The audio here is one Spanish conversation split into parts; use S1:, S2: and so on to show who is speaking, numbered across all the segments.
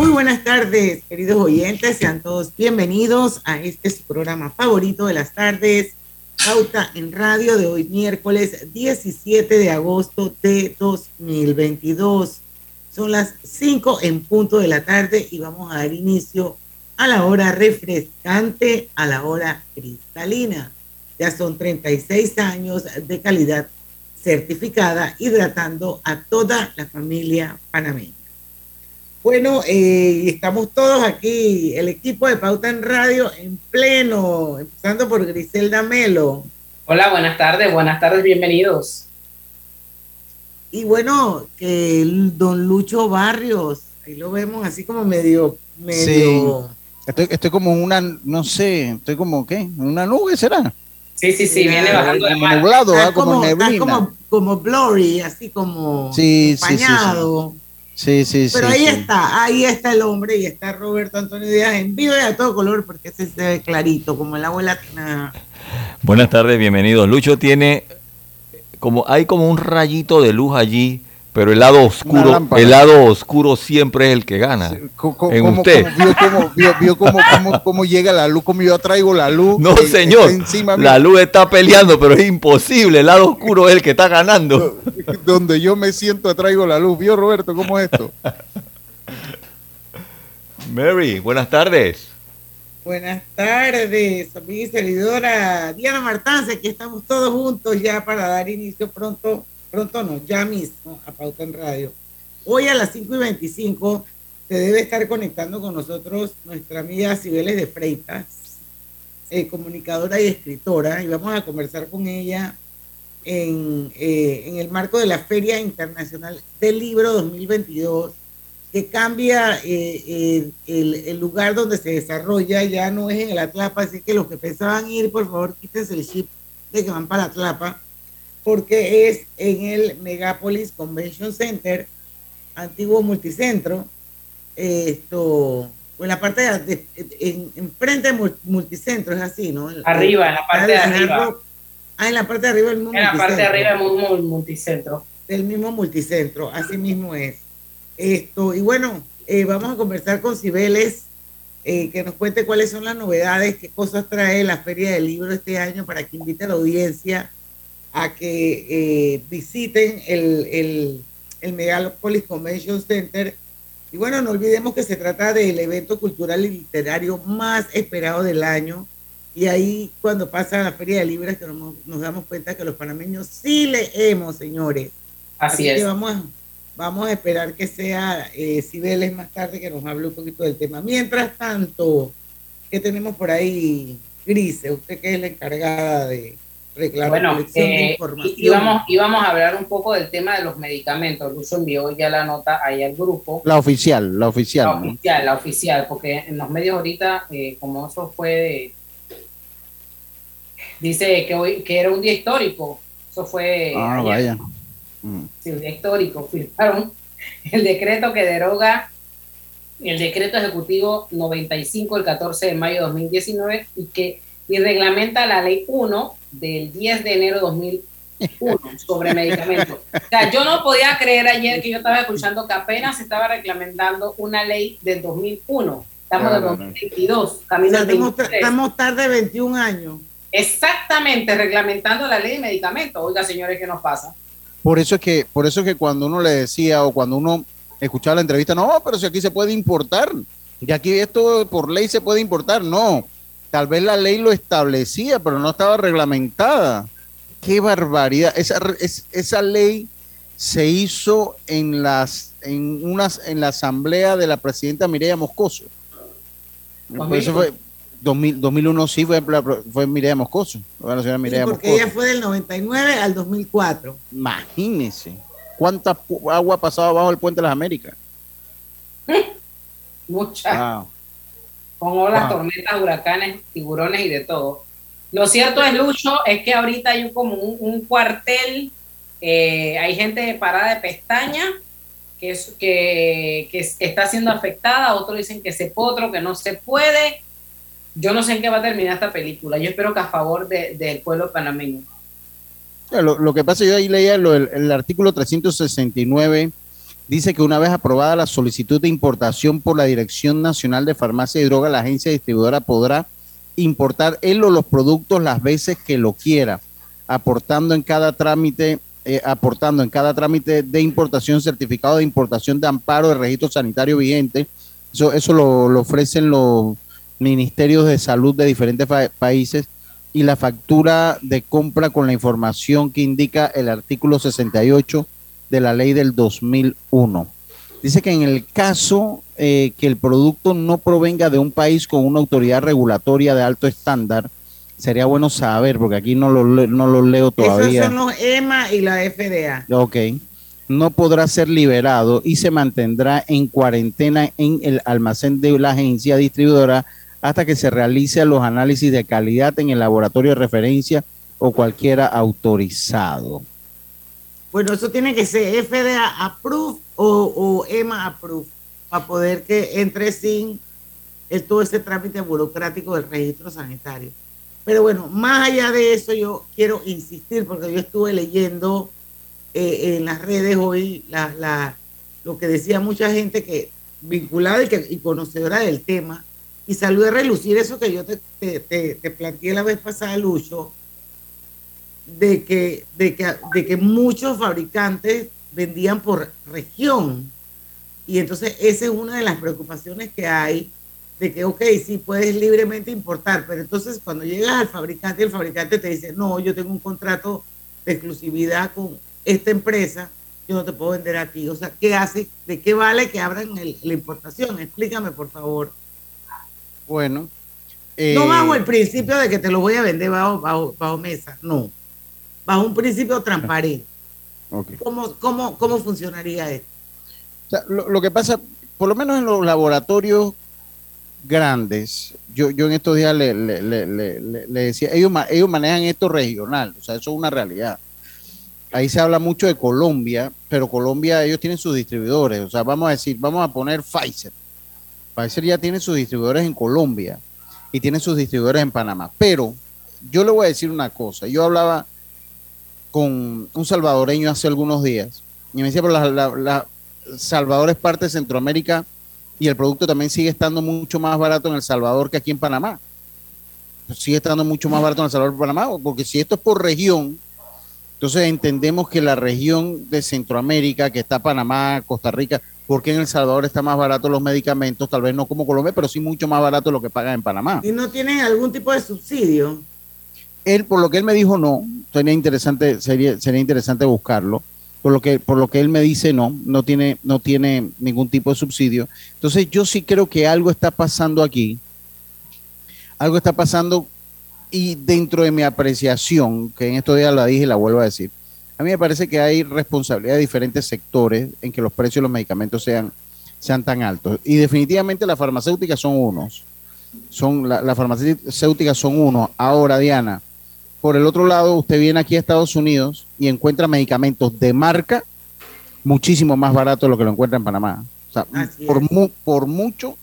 S1: Muy buenas tardes, queridos oyentes. Sean todos bienvenidos a este programa favorito de las tardes, Pauta en Radio de hoy, miércoles 17 de agosto de 2022. Son las 5 en punto de la tarde y vamos a dar inicio a la hora refrescante, a la hora cristalina. Ya son 36 años de calidad certificada, hidratando a toda la familia panameña. Bueno, eh, estamos todos aquí, el equipo de Pauta en Radio en pleno, empezando por Griselda Melo.
S2: Hola, buenas tardes, buenas tardes, bienvenidos.
S1: Y bueno, que el don Lucho Barrios, ahí lo vemos así como medio, medio.
S3: Sí. Estoy, como una, no sé, estoy como, ¿qué? ¿Una nube será?
S2: Sí, sí, sí, viene bajando
S3: como nublado,
S1: está
S3: como,
S1: como,
S3: neblina.
S1: como blurry, así como
S3: Sí, sí, sí, sí.
S1: Empañado.
S3: Sí, sí,
S1: Pero
S3: sí,
S1: ahí
S3: sí.
S1: está, ahí está el hombre y está Roberto Antonio Díaz en vivo y a todo color porque ese se ve clarito, como el agua latina.
S4: Buenas tardes, bienvenidos. Lucho tiene como hay como un rayito de luz allí, pero el lado oscuro, el lado oscuro siempre es el que gana.
S3: Co-
S4: en usted.
S3: vio cómo, vio, vio cómo, cómo- cómo llega la luz, cómo yo traigo la luz.
S4: No,
S3: eh,
S4: señor.
S3: está Encima mío,
S4: La luz está peleando, pero es imposible. El lado oscuro es el que está ganando.
S3: donde yo me siento traigo la luz. ¿Vio Roberto cómo es esto?
S4: Mary, buenas tardes.
S1: Buenas tardes, amiga y servidora Diana Martance, aquí estamos todos juntos ya para dar inicio pronto, pronto no, ya mismo a Pauta en Radio. Hoy a las 5 y 25 se debe estar conectando con nosotros nuestra amiga Cibeles de Freitas, eh, comunicadora y escritora, y vamos a conversar con ella en, eh, el marco de la Feria Internacional del Libro 2022 que cambia eh, el, el lugar donde se desarrolla, ya no es en el Atlapa, así que los que pensaban ir, por favor, quítense el chip de que van para Atlapa, porque es en el Megapolis Convention Center, antiguo multicentro, esto, o en la parte de, en, en frente de mul- multicentro, es así, ¿no?
S2: Arriba, en la parte de arriba.
S1: Ah, en la parte de arriba del mismo
S2: En la parte de arriba muy multicentro.
S1: del mismo multicentro, así mismo es. Esto, y bueno, eh, vamos a conversar con Cibeles, eh, que nos cuente cuáles son las novedades, qué cosas trae la Feria del Libro este año para que invite a la audiencia a que eh, visiten el, el, el Megalopolis Convention Center. Y bueno, no olvidemos que se trata del evento cultural y literario más esperado del año. Y ahí cuando pasa la Feria de Libros que nos, nos damos cuenta que los panameños sí leemos, señores.
S2: Así
S1: que
S2: es.
S1: vamos a, vamos a esperar que sea eh, Cibeles más tarde que nos hable un poquito del tema. Mientras tanto, ¿qué tenemos por ahí, Grise? Usted que es la encargada de
S2: Bueno, eh, íbamos, íbamos a hablar un poco del tema de los medicamentos. Lucho envió ya la nota ahí al grupo.
S3: La oficial, la oficial.
S2: La
S3: ¿no?
S2: oficial, la oficial, porque en los medios ahorita, eh, como eso fue de- Dice que hoy que era un día histórico. Eso fue
S3: Ah,
S2: ayer.
S3: vaya. Mm.
S2: Sí, un día histórico. Firmaron el decreto que deroga el decreto ejecutivo 95 del 14 de mayo de 2019 y que y reglamenta la ley 1 del 10 de enero de 2001 sobre medicamentos. O sea, yo no podía creer ayer que yo estaba escuchando que apenas se estaba reglamentando una ley del 2001. Estamos en
S3: Claro,
S2: 2022,
S1: O
S2: camino
S1: sea,
S2: al
S1: estamos,
S2: 23.
S1: estamos tarde 21 años.
S2: Exactamente, reglamentando la ley de medicamentos. Oiga, señores, ¿qué nos pasa?
S3: Por eso es que, por eso es que cuando uno le decía o cuando uno escuchaba la entrevista, no, pero si aquí se puede importar, y aquí esto por ley se puede importar, no, tal vez la ley lo establecía, pero no estaba reglamentada. Qué barbaridad. Esa, es- esa ley se hizo en las en unas en la asamblea de la presidenta Mireya Moscoso. Por eso fue 2000 2001 sí fue, fue Mireya Moscoso, fue la señora
S1: Sí, porque
S3: Moscoso.
S1: ella fue del 99 al 2004.
S3: Imagínese cuánta agua pasaba bajo el puente de las Américas.
S2: Mucha.
S3: Wow.
S2: Con olas,
S3: Wow.
S2: tormentas, huracanes, tiburones y de todo. Lo cierto es, Lucho, es que ahorita hay un- como un, un cuartel, eh, hay gente parada de pestaña que, es, que, que es- está siendo afectada, otros dicen que se puede, otro que no se puede. Yo no sé en qué va a terminar esta película. Yo espero que a favor de- del pueblo panameño.
S3: Lo, lo que pasa, yo ahí leía lo- el, el artículo 369, dice que una vez aprobada la solicitud de importación por la Dirección Nacional de Farmacia y Droga, la agencia distribuidora podrá importar él o los productos las veces que lo quiera, aportando en cada trámite, eh, aportando en cada trámite de importación certificado de importación de amparo de registro sanitario vigente. Eso, eso lo, ofrecen los ministerios de salud de diferentes países y la factura de compra con la información que indica el artículo 68 de la ley del 2001. Dice que en el caso eh, que el producto no provenga de un país con una autoridad regulatoria de alto estándar, sería bueno saber, porque aquí no lo, no lo leo
S1: Esos
S3: todavía.
S1: son los EMA y la FDA.
S3: Ok. No podrá ser liberado y se mantendrá en cuarentena en el almacén de la agencia distribuidora hasta que se realicen los análisis de calidad en el laboratorio de referencia o cualquiera autorizado.
S1: Bueno, eso tiene que ser FDA approved o, o EMA approved para poder que entre sin todo ese trámite burocrático del registro sanitario. Pero bueno, más allá de eso, yo quiero insistir porque yo estuve leyendo eh, en las redes hoy lo que decía mucha gente que vinculada y, que, y conocedora del tema y salió a relucir eso que yo te, te, te- te planteé la vez pasada, Lucho, de que, de que, de que muchos fabricantes vendían por región. Y entonces esa es una de las preocupaciones que hay, de que, ok, sí puedes libremente importar, pero entonces cuando llegas al fabricante, el fabricante te dice, no, yo tengo un contrato de exclusividad con esta empresa, yo no te puedo vender a ti. O sea, ¿qué hace? ¿De qué vale que abran el- la importación? Explícame, por favor.
S3: Bueno.
S1: No
S3: eh,
S1: bajo el principio de que te lo voy a vender bajo, bajo, bajo mesa, no. Bajo un principio transparente. ¿Cómo, cómo, cómo funcionaría esto?
S3: O sea, lo, lo que pasa, por lo menos en los laboratorios grandes, yo, yo en estos días le, le- le- le- decía, ellos, ellos manejan esto regional, o sea, eso es una realidad. Ahí se habla mucho de Colombia, pero Colombia, ellos tienen sus distribuidores, o sea, vamos a decir, vamos a poner Pfizer. Pfizer ya tiene sus distribuidores en Colombia y tiene sus distribuidores en Panamá, pero yo le voy a decir una cosa, yo hablaba con un salvadoreño hace algunos días y me decía, pero la, la- Salvador es parte de Centroamérica y el producto también sigue estando mucho más barato en El Salvador que aquí en Panamá. Sigue estando mucho más barato en El Salvador Panamá, porque si esto es por región, entonces entendemos que la región de Centroamérica, que está Panamá, Costa Rica, porque en El Salvador está más barato los medicamentos, tal vez no como Colombia, pero sí mucho más barato lo que pagan en Panamá.
S1: ¿Y no tienen algún tipo de subsidio?
S3: Él, por lo que él me dijo, no, sería interesante, sería, sería interesante buscarlo. Por lo que, por lo que él me dice, no, no tiene, no tiene ningún tipo de subsidio. Entonces, yo sí creo que algo está pasando aquí. Algo está pasando y dentro de mi apreciación, que en estos días la dije y la vuelvo a decir, a mí me parece que hay responsabilidad de diferentes sectores en que los precios de los medicamentos sean, sean tan altos. Y definitivamente las farmacéuticas son unos. Son, la- las farmacéuticas son uno. Ahora, Diana, por el otro lado, usted viene aquí a Estados Unidos y encuentra medicamentos de marca muchísimo más barato de lo que lo encuentra en Panamá. O sea, por, mu- por mucho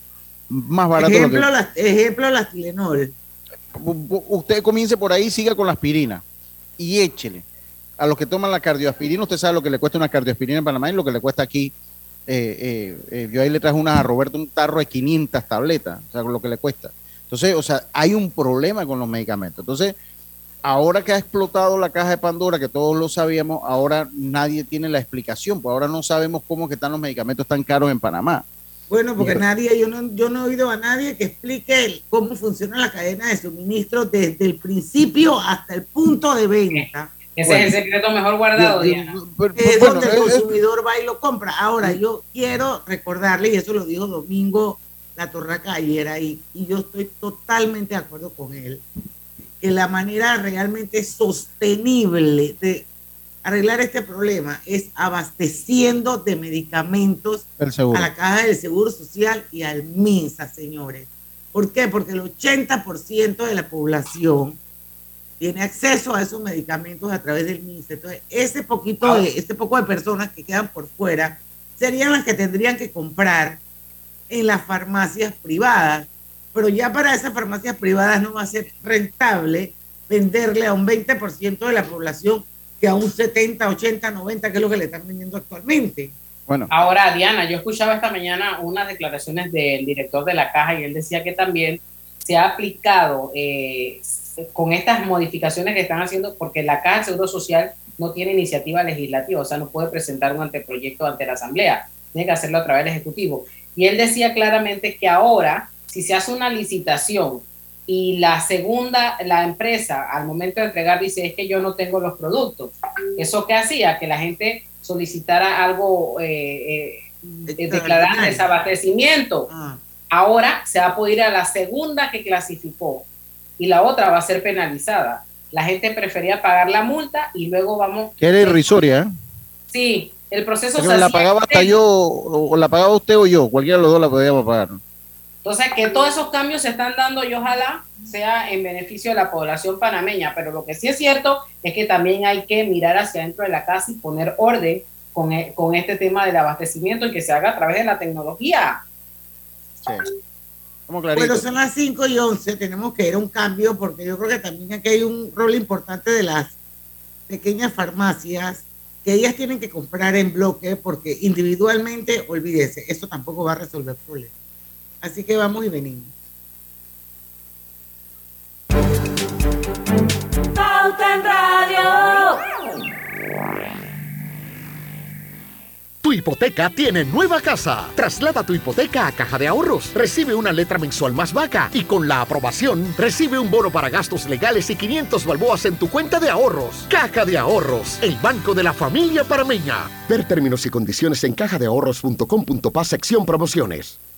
S3: más barato de lo que
S1: Ejemplo, las, ejemplo, las Tilenol.
S3: Usted comience por ahí, siga con la aspirina y échele. A los que toman la cardioaspirina, usted sabe lo que le cuesta una cardioaspirina en Panamá y lo que le cuesta aquí. Eh, eh, eh, yo ahí le traje una a Roberto, un tarro de 500 tabletas, o sea, lo que le cuesta. Entonces, o sea, hay un problema con los medicamentos. Entonces, ahora que ha explotado la caja de Pandora, que todos lo sabíamos, ahora nadie tiene la explicación, pues ahora no sabemos cómo que están los medicamentos tan caros en Panamá.
S1: Bueno, porque nadie, yo no, yo no he oído a nadie que explique cómo funciona la cadena de suministro desde el principio hasta el punto de venta.
S2: Ese es el secreto mejor guardado, Diana.
S1: es donde el consumidor va y lo compra. Ahora, yo quiero recordarle, y eso lo dijo Domingo La Torraca ayer ahí, y yo estoy totalmente de acuerdo con él, que la manera realmente sostenible de arreglar este problema es abasteciendo de medicamentos a la caja del Seguro Social y al MINSA, señores. ¿Por qué? Porque el 80% de la población tiene acceso a esos medicamentos a través del MINSA. Entonces, ese poquito de, este poco de personas que quedan por fuera serían las que tendrían que comprar en las farmacias privadas. Pero ya para esas farmacias privadas no va a ser rentable venderle a un 20% de la población que a un 70, 80, 90, que es lo que le están vendiendo actualmente.
S2: Bueno. Ahora, Diana, yo escuchaba esta mañana unas declaraciones del director de la caja y él decía que también se ha aplicado eh, con estas modificaciones que están haciendo, porque la caja de Seguro Social no tiene iniciativa legislativa, o sea, no puede presentar un anteproyecto ante la Asamblea, tiene que hacerlo a través del Ejecutivo. Y él decía claramente que ahora, si se hace una licitación y la segunda, la empresa al momento de entregar dice es que yo no tengo los productos. ¿Eso qué hacía? Que la gente solicitara algo, eh, eh, declarar desabastecimiento. Ah. Ahora se va a poder ir a la segunda que clasificó y la otra va a ser penalizada. La gente prefería pagar la multa y luego vamos...
S3: Que era irrisoria. ¿eh?
S2: Sí, el proceso...
S3: se la pagaba hasta yo, o la pagaba usted o yo, cualquiera de los dos la podíamos pagar.
S2: Entonces, que todos esos cambios se están dando y ojalá sea en beneficio de la población panameña, pero lo que sí es cierto es que también hay que mirar hacia dentro de la casa y poner orden con, e, con este tema del abastecimiento y que se haga a través de la tecnología.
S1: Sí. Bueno, son las 5 y 11, tenemos que ir a un cambio porque yo creo que también aquí hay un rol importante de las pequeñas farmacias que ellas tienen que comprar en bloque porque individualmente, olvídese, eso tampoco va a resolver el problema. Así que vamos y venimos.
S5: Pauta en Radio.
S6: Tu hipoteca tiene nueva casa. Traslada tu hipoteca a Caja de Ahorros. Recibe una letra mensual más vaca y con la aprobación recibe un bono para gastos legales y 500 balboas en tu cuenta de ahorros. Caja de Ahorros, el banco de la familia parameña. Ver términos y condiciones en cajadeahorros.com.pa sección promociones.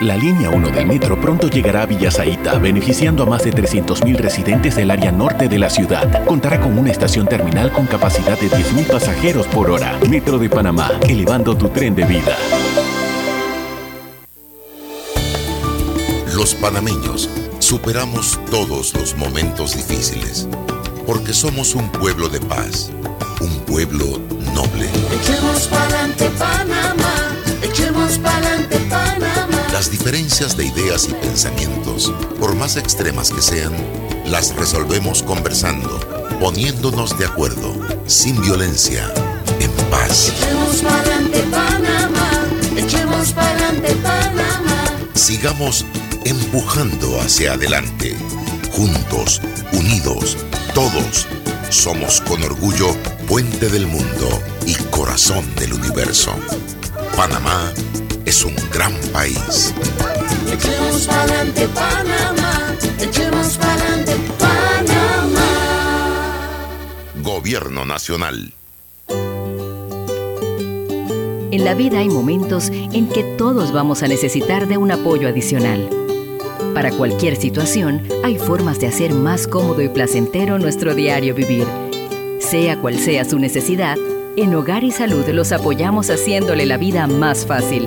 S7: La línea 1 del metro pronto llegará a Villasaita, beneficiando a más de 300.000 residentes del área norte de la ciudad. Contará con una estación terminal con capacidad de 10.000 pasajeros por hora. Metro de Panamá, elevando tu tren de vida.
S8: Los panameños superamos todos los momentos difíciles, porque somos un pueblo de paz, un pueblo noble.
S9: Echemos pa'lante Panamá,
S8: diferencias de ideas y pensamientos, por más extremas que sean, las resolvemos conversando, poniéndonos de acuerdo, sin violencia, en paz.
S9: Echemos pa'lante Panamá, echemos pa'lante Panamá.
S8: Sigamos empujando hacia adelante, juntos, unidos, todos. Somos con orgullo puente del mundo y corazón del universo. Panamá es un gran país.
S9: Echemos pa'lante Panamá, echemos pa'lante Panamá.
S8: Gobierno Nacional.
S10: En la vida hay momentos en que todos vamos a necesitar de un apoyo adicional. Para cualquier situación, hay formas de hacer más cómodo y placentero nuestro diario vivir. Sea cual sea su necesidad, en Hogar y Salud los apoyamos haciéndole la vida más fácil,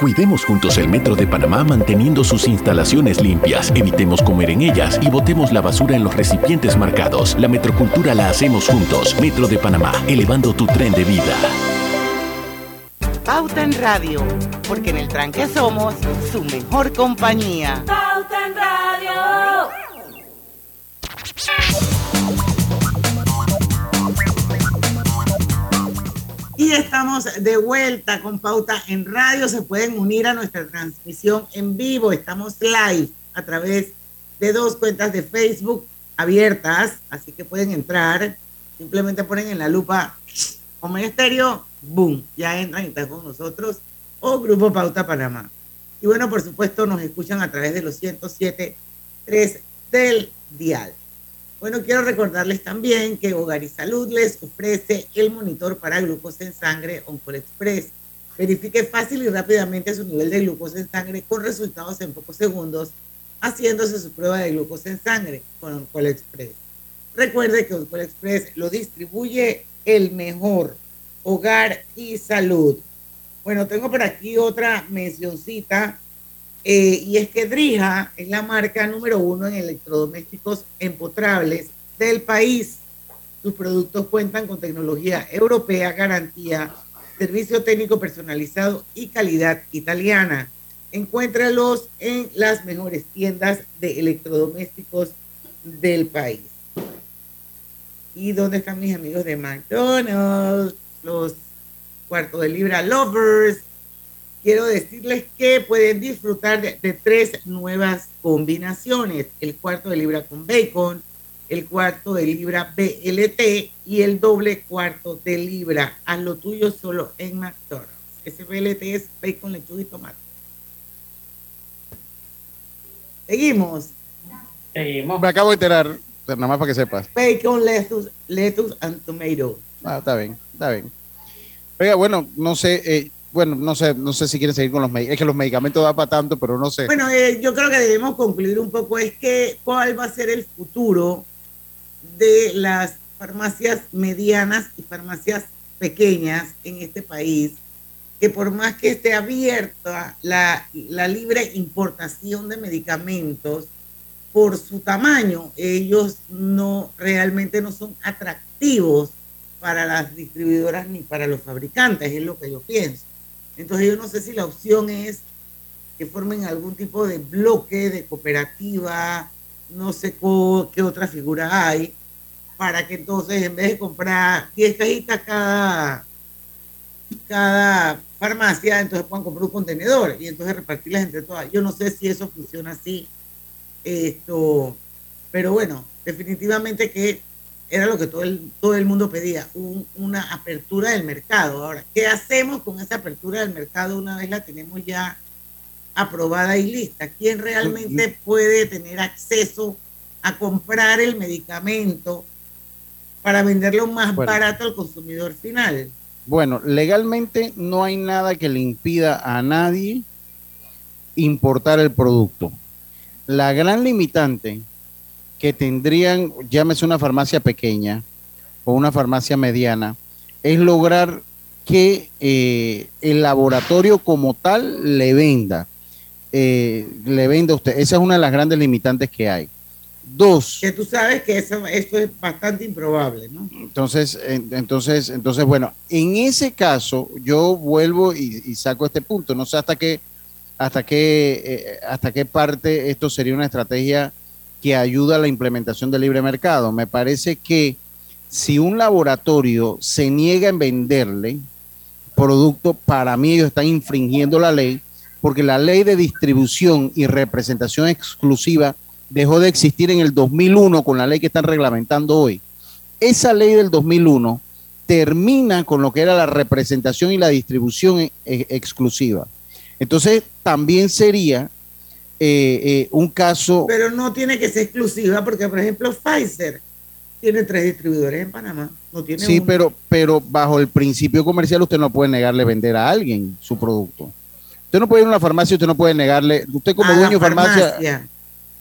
S7: Cuidemos juntos el Metro de Panamá manteniendo sus instalaciones limpias, evitemos comer en ellas y botemos la basura en los recipientes marcados. La metrocultura la hacemos juntos. Metro de Panamá, elevando tu tren de vida.
S11: Pauta en Radio, porque en el tranque somos su mejor compañía.
S12: Pauta en Radio.
S1: Y estamos de vuelta con Pauta en Radio. Se pueden unir a nuestra transmisión en vivo. Estamos live a través de dos cuentas de Facebook abiertas, así que pueden entrar. Simplemente ponen en la lupa como estéreo, boom, ya entran y están con nosotros. O Grupo Pauta Panamá. Y bueno, por supuesto, nos escuchan a través de los 107.3 del dial. Bueno, quiero recordarles también que Hogar y Salud les ofrece el monitor para glucosa en sangre Oncol Express. Verifique fácil y rápidamente su nivel de glucosa en sangre con resultados en pocos segundos, haciéndose su prueba de glucosa en sangre con Oncol Express. Recuerde que Oncol Express lo distribuye el mejor Hogar y Salud. Bueno, tengo por aquí otra mencioncita eh, y es que Drija es la marca número uno en electrodomésticos empotrables del país. Sus productos cuentan con tecnología europea, garantía, servicio técnico personalizado y calidad italiana. Encuéntralos en las mejores tiendas de electrodomésticos del país. ¿Y dónde están mis amigos de McDonald's? Los cuarto de libra lovers quiero decirles que pueden disfrutar de, de, tres nuevas combinaciones, el cuarto de libra con bacon, el cuarto de libra BLT y el doble cuarto de libra. Haz lo tuyo solo en McDonald's. Ese BLT es bacon, lechuga y tomate. Seguimos.
S2: Seguimos.
S3: Me acabo de enterar, pero nada más para que sepas.
S1: Bacon, lettuce, lettuce and tomato.
S3: Ah, está bien, está bien. Oiga, bueno, no sé, eh, bueno, no sé, no sé si quieren seguir con los medicamentos. Es que los medicamentos dan para tanto, pero no sé.
S1: Bueno, eh, yo creo que debemos concluir un poco es que cuál va a ser el futuro de las farmacias medianas y farmacias pequeñas en este país, que por más que esté abierta la, la libre importación de medicamentos, por su tamaño, ellos no realmente no son atractivos para las distribuidoras ni para los fabricantes, es lo que yo pienso. Entonces yo no sé si la opción es que formen algún tipo de bloque de cooperativa, no sé qué otra figura hay, para que entonces en vez de comprar 10 cajitas cada, cada farmacia, entonces puedan comprar un contenedor y entonces repartirlas entre todas. Yo no sé si eso funciona así, esto, pero bueno, definitivamente que era lo que todo el, todo el mundo pedía, un- una apertura del mercado. Ahora, ¿qué hacemos con esa apertura del mercado una vez la tenemos ya aprobada y lista? ¿Quién realmente puede tener acceso a comprar el medicamento para venderlo más
S3: Bueno.
S1: barato al consumidor final?
S3: Bueno, legalmente no hay nada que le impida a nadie importar el producto. La gran limitante que tendrían, llámese una farmacia pequeña o una farmacia mediana, es lograr que eh, el laboratorio como tal le venda. eh, le venda a usted. Esa es una de las grandes limitantes que hay. Dos.
S1: Que tú sabes que eso, esto es bastante improbable, ¿no?
S3: Entonces, en- entonces, entonces, bueno, en ese caso, yo vuelvo y, y saco este punto. No sé hasta qué, hasta qué, eh, hasta qué parte esto sería una estrategia que ayuda a la implementación del libre mercado. Me parece que si un laboratorio se niega en venderle producto, para mí ellos están infringiendo la ley, porque la ley de distribución y representación exclusiva dejó de existir en el 2001 con la ley que están reglamentando hoy. Esa ley del 2001 termina con lo que era la representación y la distribución eh, eh, exclusiva. Entonces, también sería eh, eh, un caso...
S1: Pero no tiene que ser exclusiva porque, por ejemplo, Pfizer tiene tres distribuidores en Panamá. No tiene
S3: Sí,
S1: uno.
S3: pero, pero bajo el principio comercial usted no puede negarle vender a alguien su producto. Usted no puede ir a una farmacia, usted no puede negarle, usted como
S1: A
S3: dueño de farmacia,
S1: farmacia,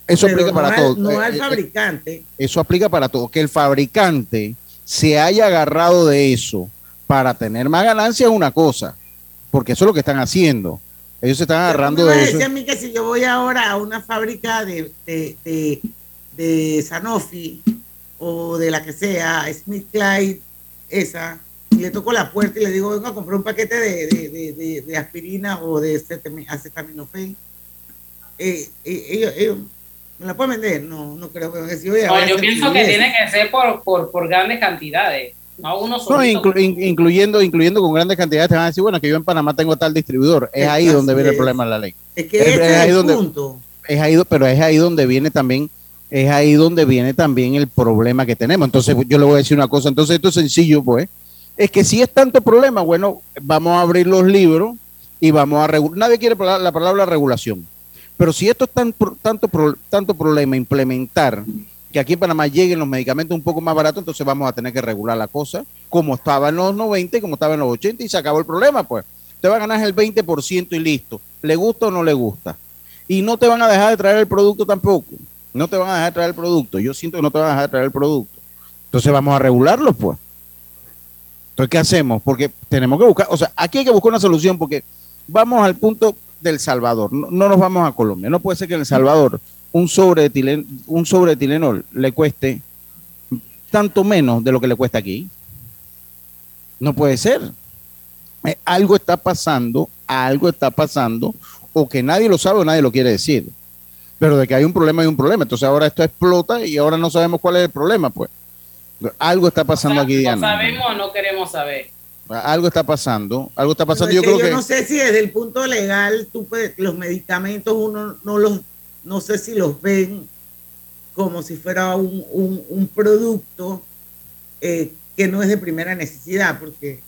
S3: eso
S1: pero
S3: aplica
S1: no
S3: para
S1: al-
S3: todo.
S1: No
S3: Eh,
S1: al
S3: eh,
S1: fabricante.
S3: eso aplica para todo. Que el fabricante se haya agarrado de eso para tener más ganancia es una cosa, porque eso es lo que están haciendo. Ellos se están agarrando
S1: a
S3: de eso.
S1: a mí que si yo voy ahora a una fábrica de, de, de, de Sanofi o de la que sea, Smith Clyde, esa, y le toco la puerta y le digo, vengo a comprar un paquete de, de, de, de- de aspirina o de acetami- acetaminofén, eh, eh, ellos, ellos me la pueden vender, no, no creo que van a decir, oye,
S2: No,
S1: ahora
S2: yo pienso que tiene que ser por, por, por grandes cantidades, no uno
S3: No,
S2: solito.
S3: inclu- in- incluyendo, incluyendo con grandes cantidades, te van a decir, bueno, que yo en Panamá tengo tal distribuidor. Es ahí donde viene el problema de la ley.
S1: Es que
S3: Es-
S1: ese
S3: es
S1: es
S3: ahí
S1: el
S3: donde-
S1: punto.
S3: es ahí, pero es ahí donde viene también, es ahí donde viene también el problema que tenemos. Entonces, yo le voy a decir una cosa. Entonces, esto es sencillo, pues. Es que si es tanto problema, bueno, vamos a abrir los libros y vamos a regular. Nadie quiere la palabra regulación. Pero si esto es tan, tanto, tanto problema implementar que aquí en Panamá lleguen los medicamentos un poco más baratos, entonces vamos a tener que regular la cosa como estaba en los 90 y como estaba en los 80 y se acabó el problema, pues. Te va a ganar el 20% y listo. ¿Le gusta o no le gusta? y no te van a dejar de traer el producto tampoco. No te van a dejar de traer el producto. Yo siento que no te van a dejar de traer el producto. Entonces vamos a regularlo, pues. Entonces, ¿qué hacemos? Porque tenemos que buscar, o sea, aquí hay que buscar una solución porque vamos al punto del Salvador. No, no nos vamos a Colombia. No puede ser que en El Salvador un sobre de tilen- un sobre de Tilenol le cueste tanto menos de lo que le cuesta aquí. No puede ser. Eh, algo está pasando, algo está pasando, o que nadie lo sabe o nadie lo quiere decir. Pero de que hay un problema, hay un problema. Entonces ahora esto explota y ahora no sabemos cuál es el problema, pues. Algo está pasando aquí,
S2: no
S3: Diana.
S2: sabemos o no queremos saber.
S3: Algo está pasando, algo está pasando. Yo creo
S1: yo
S3: que
S1: no sé si desde el punto legal tú puedes- los medicamentos uno no los no sé si los ven como si fuera un, un- un producto eh, que no es de primera necesidad porque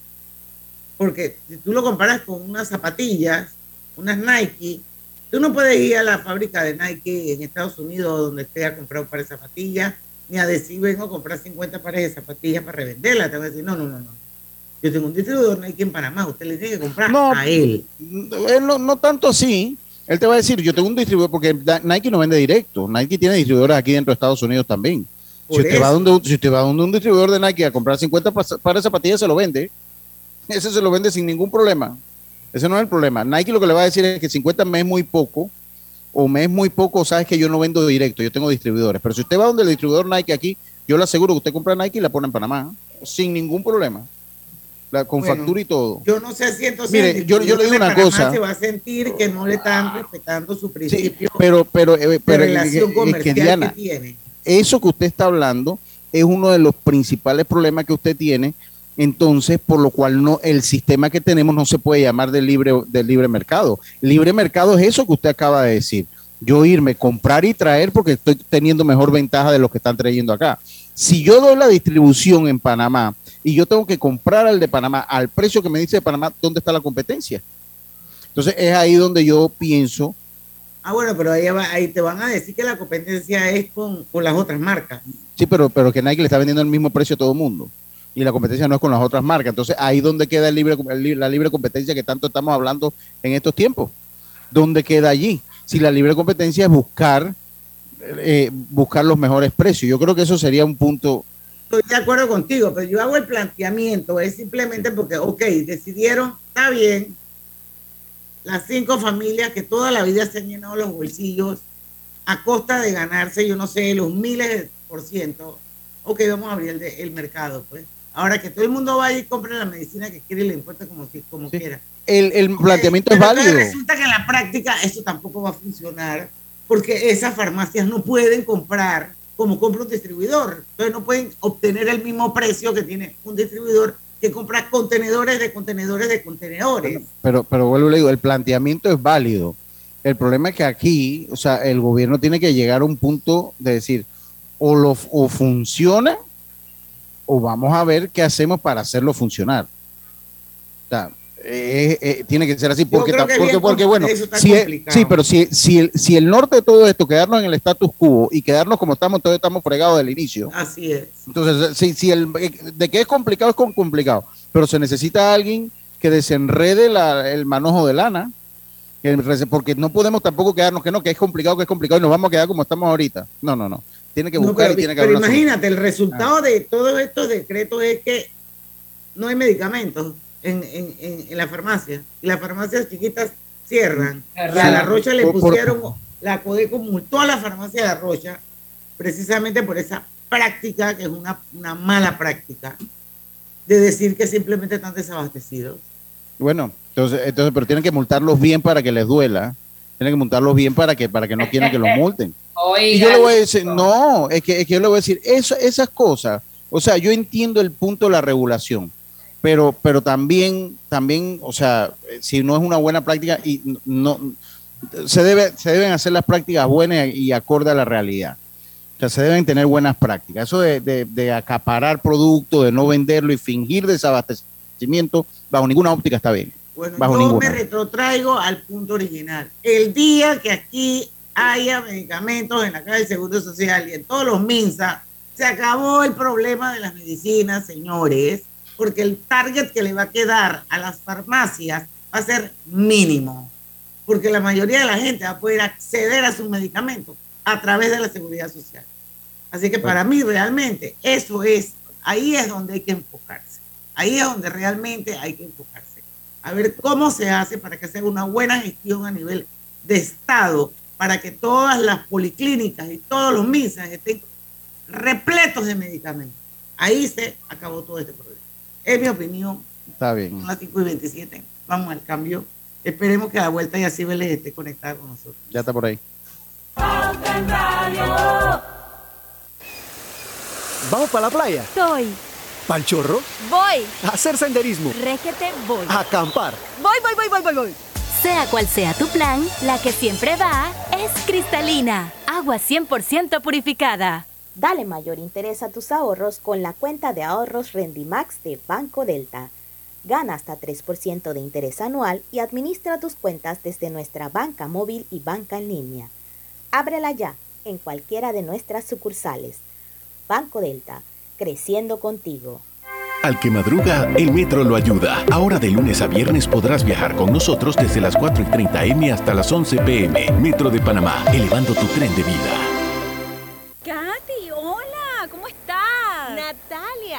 S1: porque si tú lo comparas con unas zapatillas unas Nike tú no puedes ir a la fábrica de Nike en Estados Unidos donde esté a comprar un par de zapatillas ni a decir vengo a comprar 50 pares de zapatillas para revenderlas te van a decir no no no no yo tengo un distribuidor Nike en Panamá, usted le tiene que comprar
S3: No,
S1: a él
S3: no, no tanto así. Él te va a decir, yo tengo un distribuidor, porque Nike no vende directo. Nike tiene distribuidores aquí dentro de Estados Unidos también. Si usted, va donde, un- si usted va donde un distribuidor de Nike a comprar 50 pas- pares de zapatillas, se lo vende. Ese se lo vende sin ningún problema. Ese no es el problema. Nike lo que le va a decir es que 50 me es muy poco, o me es muy poco, sabes que yo no vendo directo, yo tengo distribuidores. Pero si usted va donde el distribuidor Nike aquí, yo le aseguro que usted compra Nike y la pone en Panamá, sin ningún problema. La, con
S1: Bueno,
S3: factura y todo.
S1: Yo no sé si entonces
S3: Mire, yo- yo le digo
S1: de
S3: una
S1: Panamá
S3: cosa.
S1: se va a sentir que no le están respetando su principio
S3: Pero, pero, eh, pero
S1: de relación
S3: eh, eh, que Diana,
S1: que tiene.
S3: eso que usted está hablando es uno de los principales problemas que usted tiene. Entonces, por lo cual no el sistema que tenemos no se puede llamar de libre del libre mercado. Libre mercado es eso que usted acaba de decir. Yo irme, comprar y traer porque estoy teniendo mejor ventaja de lo que están trayendo acá. Si yo doy la distribución en Panamá y yo tengo que comprar al de Panamá al precio que me dice de Panamá, ¿dónde está la competencia? Entonces es ahí donde yo pienso
S1: Ah, bueno, pero ahí, va- ahí te van a decir que la competencia es con, con las otras marcas.
S3: Sí, pero, pero que Nike le está vendiendo el mismo precio a todo el mundo. Y la competencia no es con las otras marcas. Entonces, ahí donde queda el libre, el la libre competencia que tanto estamos hablando en estos tiempos. ¿Dónde queda allí? Si la libre competencia es buscar, eh, buscar los mejores precios. Yo creo que eso sería un punto.
S1: Estoy de acuerdo contigo, pero yo hago el planteamiento, es simplemente porque, ok, decidieron, está bien, las cinco familias que toda la vida se han llenado los bolsillos a costa de ganarse, yo no sé, los miles de por ciento. Ok, vamos a abrir el, de- el mercado, pues. Ahora que todo el mundo vaya y compre la medicina que quiere y le importa como, si- como quiera.
S3: El, el planteamiento es válido.
S1: Resulta que en la práctica eso tampoco va a funcionar porque esas farmacias no pueden comprar como compra un distribuidor. Entonces no pueden obtener el mismo precio que tiene un distribuidor que compra contenedores de contenedores de contenedores.
S3: Pero, pero vuelvo le digo, el planteamiento es válido. El problema es que aquí, o sea, el gobierno tiene que llegar a un punto de decir, o, lo, o funciona, o vamos a ver qué hacemos para hacerlo funcionar. O sea, eh, eh, tiene que ser así, porque, porque, porque,
S1: com-
S3: bueno,
S1: complicado.
S3: sí, pero si, si, el, si el norte de todo esto, quedarnos en el status quo y quedarnos como estamos, todos estamos fregados del inicio.
S1: Así es.
S3: Entonces, si, si el, de que es complicado, es con- complicado, pero se necesita alguien que desenrede la- el manojo de lana, porque no podemos tampoco quedarnos que no, que es complicado, que es complicado y nos vamos a quedar como estamos ahorita. No, no, no. Tiene que
S1: No,
S3: buscar
S1: pero,
S3: y tiene que
S1: pero
S3: solución.
S1: imagínate, el resultado de todos estos decretos es que no hay medicamentos en, en, en, en la farmacia. Y las farmacias chiquitas cierran. Y a la Rocha le pusieron, la Codeco multó a la farmacia de la Rocha precisamente por esa práctica, que es una, una mala práctica, de decir que simplemente están desabastecidos.
S3: Bueno, entonces, entonces, pero tienen que multarlos bien para que les duela. Tienen que multarlos bien para que, para que no quieran que los multen. Y yo le voy a decir, no, es que, es que yo le voy a decir, eso, esas cosas, o sea, yo entiendo el punto de la regulación, pero, pero también, también, o sea, eh, si no es una buena práctica y no, se debe, se deben hacer las prácticas buenas y acorde a la realidad. O sea, se deben tener buenas prácticas. Eso de, de- de acaparar producto, de no venderlo y fingir desabastecimiento, bajo ninguna óptica está bien.
S1: Bueno,
S3: bajo
S1: yo
S3: ninguna.
S1: me retrotraigo al punto original. El día que aquí haya medicamentos en la caja del Seguro Social y en todos los MINSA, se acabó el problema de las medicinas, señores, porque el target que le va a quedar a las farmacias va a ser mínimo, porque la mayoría de la gente va a poder acceder a sus medicamentos a través de la Seguridad Social. Así que para mí realmente eso es, ahí es donde hay que enfocarse, ahí es donde realmente hay que enfocarse a ver cómo se hace para que sea una buena gestión a nivel de Estado, para que todas las policlínicas y todos los misas estén repletos de medicamentos. Ahí se acabó todo este problema. Es mi opinión,
S3: Está bien.
S1: son las 5 y 27. Vamos al cambio. Esperemos que a la vuelta ya les esté conectada con nosotros.
S3: Ya está por ahí.
S13: ¿Vamos para la playa?
S14: Soy.
S13: ¿Pal chorro?
S14: Voy.
S13: ¿A hacer senderismo?
S14: Régete, voy.
S13: ¿A acampar?
S14: Voy, voy, voy, voy, voy, voy. Sea cual sea tu plan, la que siempre va es cristalina. Agua 100% purificada.
S15: Dale mayor interés a tus ahorros con la cuenta de ahorros Rendimax de Banco Delta. Gana hasta 3% de interés anual y administra tus cuentas desde nuestra banca móvil y banca en línea. Ábrela ya en cualquiera de nuestras sucursales. Banco Delta, creciendo contigo.
S7: Al que madruga, el metro lo ayuda. Ahora de lunes a viernes podrás viajar con nosotros desde las 4 y 30 M hasta las 11 PM. Metro de Panamá, elevando tu tren de vida.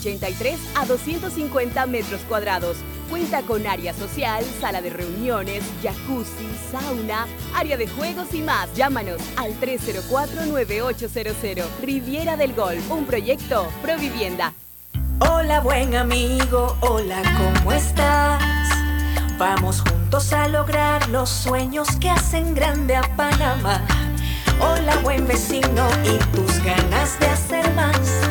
S16: 183 a 250 metros cuadrados. Cuenta con área social, sala de reuniones, jacuzzi, sauna, área de juegos y más. Llámanos al 304-9800. Riviera del Golf, un proyecto Provivienda.
S17: Hola buen amigo, hola, ¿cómo estás? Vamos juntos a lograr los sueños que hacen grande a Panamá. Hola buen vecino y tus ganas de hacer más.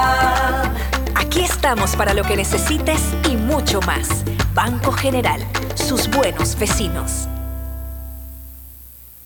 S17: Estamos para lo que necesites y mucho más. Banco General, sus buenos vecinos.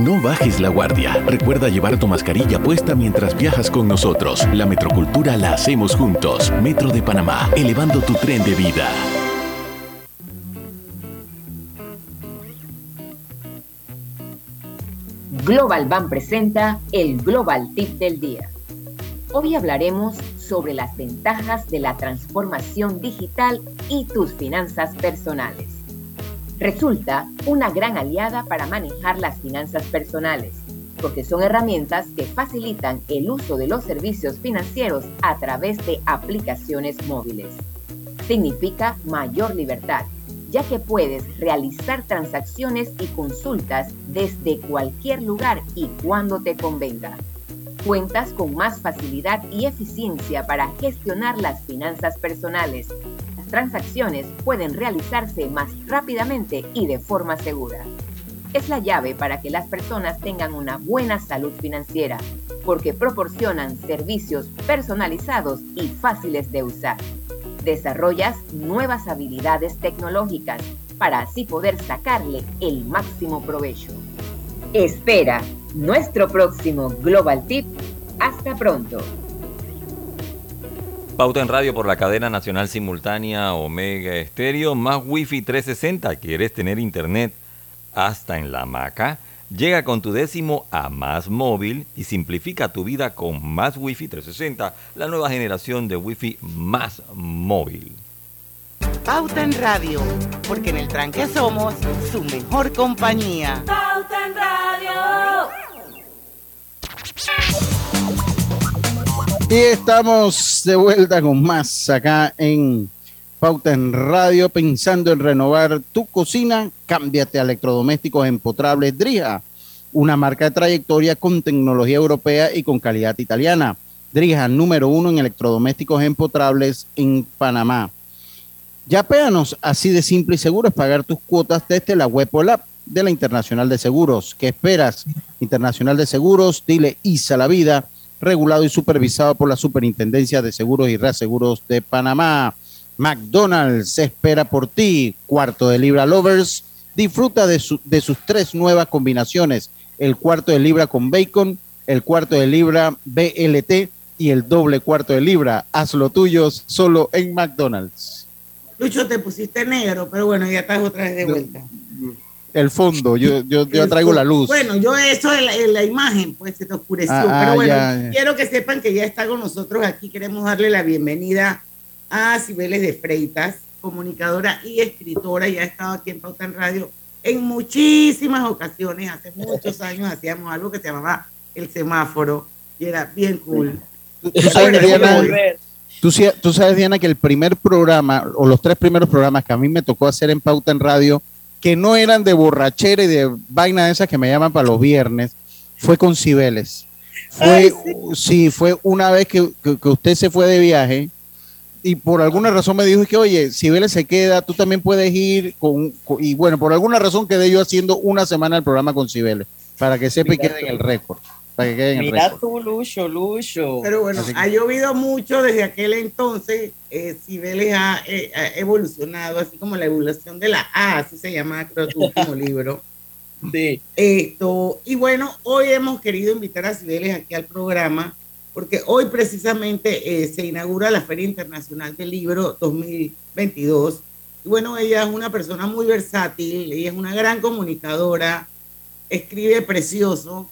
S7: No bajes la guardia. Recuerda llevar tu mascarilla puesta mientras viajas con nosotros. La metrocultura la hacemos juntos. Metro de Panamá, elevando tu tren de vida.
S18: Global Bank presenta el Global Tip del Día. Hoy hablaremos sobre las ventajas de la transformación digital y tus finanzas personales. Resulta una gran aliada para manejar las finanzas personales, porque son herramientas que facilitan el uso de los servicios financieros a través de aplicaciones móviles. Significa mayor libertad, ya que puedes realizar transacciones y consultas desde cualquier lugar y cuando te convenga. Cuentas con más facilidad y eficiencia para gestionar las finanzas personales. Transacciones pueden realizarse más rápidamente y de forma segura. Es la llave para que las personas tengan una buena salud financiera, porque proporcionan servicios personalizados y fáciles de usar desarrollas nuevas habilidades tecnológicas para así poder sacarle el máximo provecho. Espera nuestro próximo Global Tip. Hasta pronto.
S19: Pauta en radio por la cadena nacional simultánea Omega Estéreo más Wi-Fi 360. ¿Quieres tener internet hasta en la hamaca? Llega con tu décimo a Más Móvil y simplifica tu vida con Más Wi-Fi 360, la nueva generación de Wi-Fi más móvil.
S11: Pauta en Radio, porque en el tranque somos su mejor compañía.
S12: Pauta en Radio.
S3: Y estamos de vuelta con más acá en Pauta en Radio, pensando en renovar tu cocina, cámbiate a electrodomésticos empotrables Drija, una marca de trayectoria con tecnología europea y con calidad italiana. Drija, número uno en electrodomésticos empotrables en Panamá. Ya péanos, así de simple y seguro es pagar tus cuotas desde la web o de la Internacional de Seguros. ¿Qué esperas? Internacional de Seguros, dile ISA la vida, regulado y supervisado por la Superintendencia de Seguros y Reaseguros de Panamá. McDonald's espera por ti. Cuarto de libra lovers. Disfruta de, su- de sus tres nuevas combinaciones. El cuarto de libra con bacon, el cuarto de libra BLT y el doble cuarto de libra. Hazlo tuyos solo en McDonald's.
S1: Lucho, te pusiste negro, pero bueno, ya estás otra vez de vuelta.
S3: El fondo, yo, yo, yo traigo la luz.
S1: Bueno, yo eso en la, la imagen, pues se te oscureció.
S3: Ah, ah,
S1: pero bueno,
S3: ya, ya.
S1: quiero que sepan que ya está con nosotros aquí. Queremos darle la bienvenida a Cibeles de Freitas, comunicadora y escritora. Ya ha estado aquí en Pauta en Radio en muchísimas ocasiones. Hace muchos años hacíamos algo que se llamaba El Semáforo y era bien cool.
S3: Tú sabes, Diana, tú, tú sabes, Diana, que el primer programa, o los tres primeros programas que a mí me tocó hacer en Pauta en Radio, que no eran de borrachera y de vaina de esas que me llaman para los viernes, fue con Cibeles. Fue, sí. fue una vez que, que- que usted se fue de viaje y por alguna razón me dijo que, oye, Cibeles se queda, tú también puedes ir con, con- y bueno, por alguna razón quedé yo haciendo una semana el programa con Cibeles, para que sepa y quede en el récord. Para que quede en el
S11: Mira
S3: récord.
S11: tú, Lucho, Lucho.
S1: Pero bueno,
S3: Así
S1: ha llovido mucho desde aquel entonces. Eh, Cibeles ha, eh, ha evolucionado, así como la evolución de la A, así se llama, creo, tu último libro.
S11: Sí.
S1: Esto, y bueno, hoy hemos querido invitar a Cibeles aquí al programa porque hoy precisamente eh, se inaugura la Feria Internacional del Libro 2022. Y bueno, ella es una persona muy versátil, ella es una gran comunicadora, escribe precioso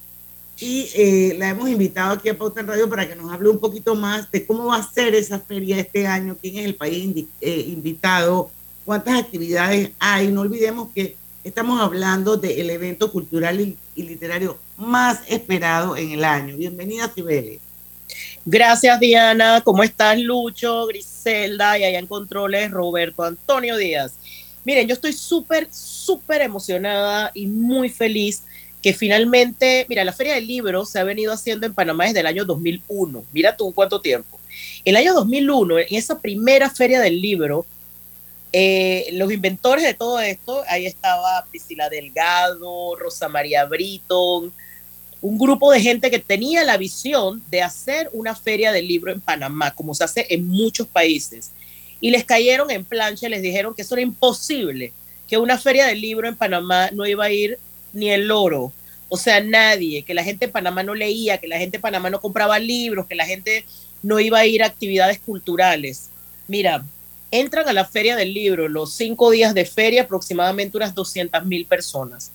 S1: y eh, la hemos invitado aquí a Pauta en Radio para que nos hable un poquito más de cómo va a ser esa feria este año, quién es el país eh, invitado, cuántas actividades hay. No olvidemos que estamos hablando del evento cultural y, literario más esperado en el año. Bienvenida, Cibeles.
S20: Gracias, Diana. ¿Cómo estás, Lucho, Griselda y allá en controles, Roberto Antonio Díaz? Miren, yo estoy súper, súper emocionada y muy feliz que finalmente, mira, la Feria del Libro se ha venido haciendo en Panamá desde el año 2001. Mira tú cuánto tiempo. El año 2001, en esa primera Feria del Libro, eh, los inventores de todo esto, ahí estaba Priscila Delgado, Rosa María Britton, un grupo de gente que tenía la visión de hacer una feria del libro en Panamá, como se hace en muchos países. Y les cayeron en plancha, les dijeron que eso era imposible, que una feria del libro en Panamá no iba a ir ni el oro, o sea, nadie, que la gente en Panamá no leía, que la gente en Panamá no compraba libros, que la gente no iba a ir a actividades culturales. Mira, entran a la feria del libro, los cinco días de feria, aproximadamente unas 200 mil personas.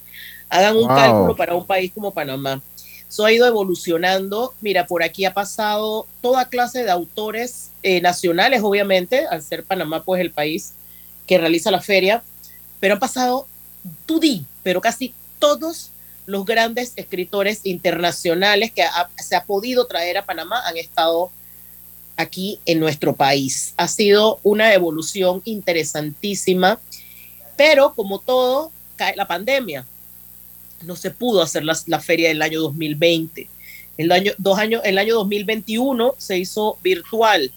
S20: Hagan un
S3: Wow.
S20: cálculo para un país como Panamá. Eso ha ido evolucionando. Mira, por aquí ha pasado toda clase de autores eh, nacionales, obviamente, al ser Panamá, pues el país que realiza la feria, pero han pasado, tú di, pero casi todos los grandes escritores internacionales que se ha podido traer a Panamá han estado aquí en nuestro país. Ha sido una evolución interesantísima, pero como todo, cae la pandemia. No se pudo hacer la, la feria del año 2020. El año, dos años, el año 2021 se hizo virtual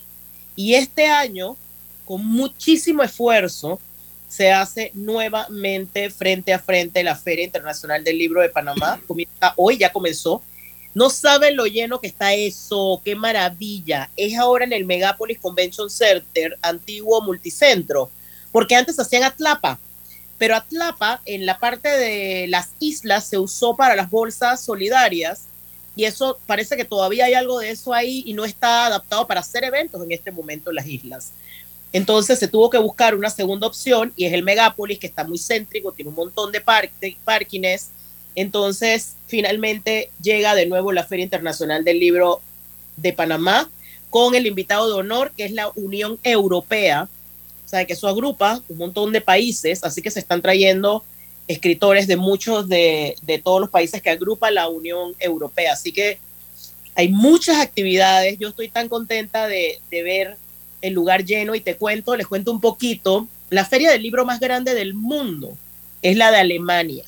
S20: y este año, con muchísimo esfuerzo, se hace nuevamente frente a frente la Feria Internacional del Libro de Panamá. Comienza hoy, ya comenzó. No saben lo lleno que está eso, qué maravilla. Es ahora en el Megapolis Convention Center, antiguo multicentro, porque antes hacían Atlapa, pero Atlapa en la parte de las islas se usó para las bolsas solidarias y eso parece que todavía hay algo de eso ahí y no está adaptado para hacer eventos en este momento en las islas. Entonces se tuvo que buscar una segunda opción y es el Megápolis, que está muy céntrico, tiene un montón de, par de parkings. Entonces finalmente llega de nuevo la Feria Internacional del Libro de Panamá con el invitado de honor, que es la Unión Europea. O sea, que eso agrupa un montón de países, así que se están trayendo escritores de muchos de, todos los países que agrupa la Unión Europea. Así que hay muchas actividades. Yo estoy tan contenta de ver el lugar lleno y te cuento, les cuento un poquito. La feria del libro más grande del mundo es la de Alemania.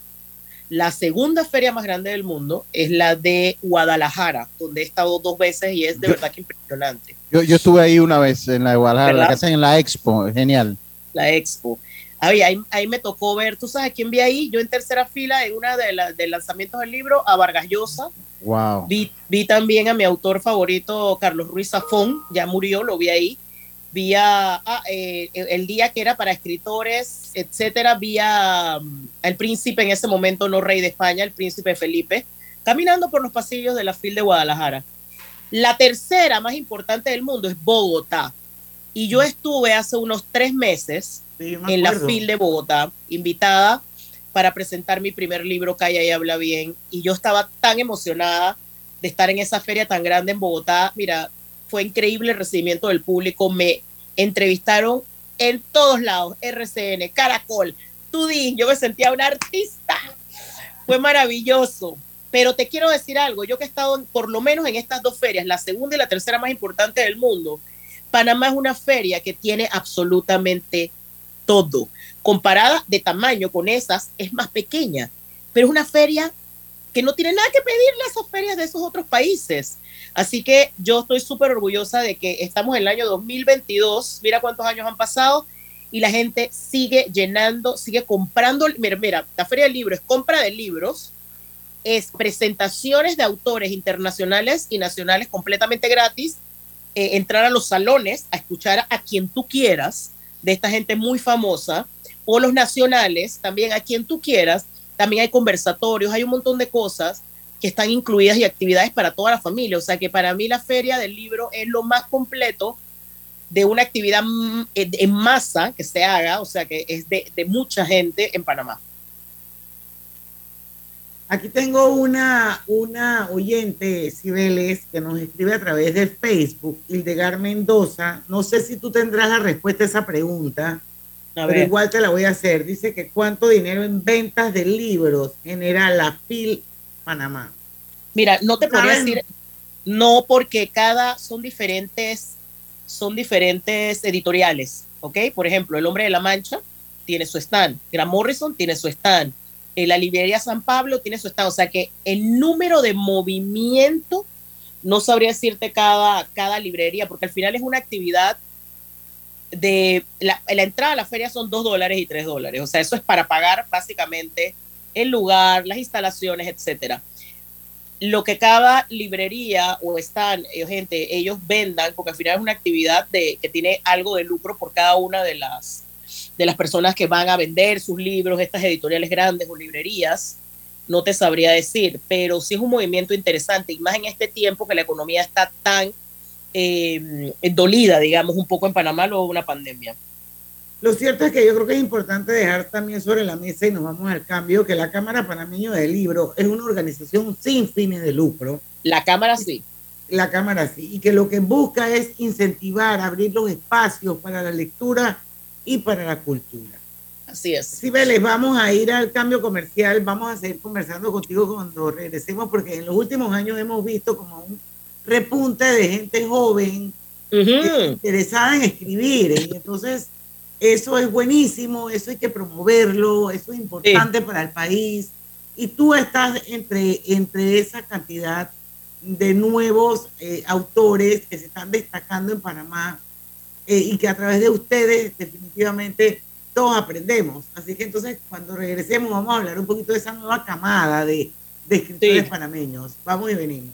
S20: La segunda feria más grande del mundo es la de Guadalajara, donde he estado dos veces y es de
S3: Yo-
S20: verdad que impresionante.
S3: Yo, yo estuve ahí una vez en la de Guadalajara, la
S20: ¿Verdad?
S3: que hacen en la Expo, genial.
S20: la expo. Ahí, ahí, ahí me tocó ver, ¿tú sabes quién vi ahí? Yo en tercera fila en una de las de lanzamientos del libro, a Vargas Llosa.
S3: Wow.
S20: Vi, vi también a mi autor favorito, Carlos Ruiz Zafón, ya murió, lo vi ahí. Vi a, ah, eh, el el día que era para escritores, etcétera, vi a, mm, al príncipe en ese momento, no rey de España, el príncipe Felipe, caminando por los pasillos de la FIL de Guadalajara. La tercera más importante del mundo es Bogotá. Y yo estuve hace unos tres meses
S1: me
S20: en la. FIL de Bogotá, invitada para presentar mi primer libro, Calla y Habla Bien. Y yo estaba tan emocionada de estar en esa feria tan grande en Bogotá. Mira, fue increíble el recibimiento del público. Me entrevistaron en todos lados, RCN, Caracol, Tudín. Yo me sentía una artista. Fue maravilloso. Pero te quiero decir algo, yo que he estado por lo menos en estas dos ferias, la segunda y la tercera más importante del mundo, Panamá es una feria que tiene absolutamente todo. Comparada de tamaño con esas, es más pequeña, pero es una feria que no tiene nada que pedirle a esas ferias de esos otros países. Así que yo estoy súper orgullosa de que estamos en el año 2022, mira cuántos años han pasado, y la gente sigue llenando, sigue comprando. Mira, mira, la Feria del Libro es compra de libros, es presentaciones de autores internacionales y nacionales completamente gratis, eh, entrar a los salones a escuchar a quien tú quieras, de esta gente muy famosa, o los nacionales, también a quien tú quieras, también hay conversatorios, hay un montón de cosas, que están incluidas y actividades para toda la familia. O sea que para mí la feria del libro es lo más completo de una actividad mm, en masa que se haga, o sea que es de, mucha gente en Panamá.
S1: Aquí tengo una, una oyente, Cibeles, que nos escribe a través de Facebook, Hildegar Mendoza. No sé si tú tendrás la respuesta a esa pregunta, pero
S20: ver.
S1: igual te la voy a hacer. Dice que cuánto dinero en ventas de libros genera la FIL Panamá.
S20: Mira, no te podría decir no porque cada son diferentes, son diferentes editoriales, ¿ok? Por ejemplo, El Hombre de la Mancha tiene su stand, Grant Morrison tiene su stand, eh, la librería San Pablo tiene su stand, o sea que el número de movimiento no sabría decirte cada, cada librería, porque al final es una actividad de la, entrada a la feria son dos dólares y tres dólares, o sea, eso es para pagar básicamente el lugar, las instalaciones, etcétera. Lo que cada librería o están, eh, gente, ellos vendan, porque al final es una actividad de, que tiene algo de lucro por cada una de las, de las personas que van a vender sus libros, estas editoriales grandes o librerías, no te sabría decir, pero sí es un movimiento interesante, y más en este tiempo que la economía está tan eh, dolida, digamos, un poco en Panamá luego de una pandemia.
S1: Lo cierto es que yo creo que es importante dejar también sobre la mesa y nos vamos al cambio que la Cámara Panameño del Libro es una organización sin fines de lucro.
S20: La Cámara sí.
S1: La Cámara sí. Y que lo que busca es incentivar, abrir los espacios para la lectura y para la cultura.
S20: Así es.
S1: Sí, Vélez, vamos a ir al cambio comercial. Vamos a seguir conversando contigo cuando regresemos, porque en los últimos años hemos visto como un repunte de gente joven eh, interesada en escribir. ¿eh? Y entonces, eso es buenísimo, eso hay que promoverlo, eso es importante para el país. Y tú estás entre, entre esa cantidad de nuevos eh, autores que se están destacando en Panamá eh, y que a través de ustedes definitivamente todos aprendemos. Así que entonces cuando regresemos vamos a hablar un poquito de esa nueva camada de, de escritores panameños. Vamos y venimos.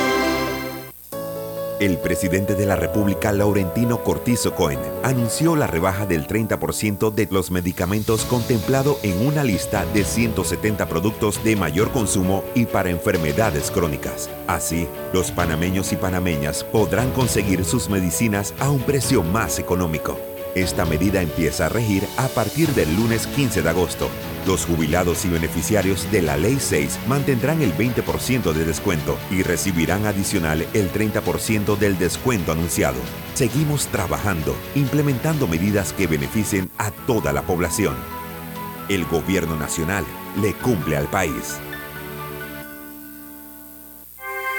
S21: El presidente de la República, Laurentino Cortizo Cohen, anunció la rebaja del 30% de los medicamentos contemplado en una lista de 170 productos de mayor consumo y para enfermedades crónicas. Así, los panameños y panameñas podrán conseguir sus medicinas a un precio más económico. Esta medida empieza a regir a partir del lunes 15 de agosto. Los jubilados y beneficiarios de la Ley 6 mantendrán el 20% de descuento y recibirán adicional el 30% del descuento anunciado. Seguimos trabajando, implementando medidas que beneficien a toda la población. El gobierno nacional le cumple al país.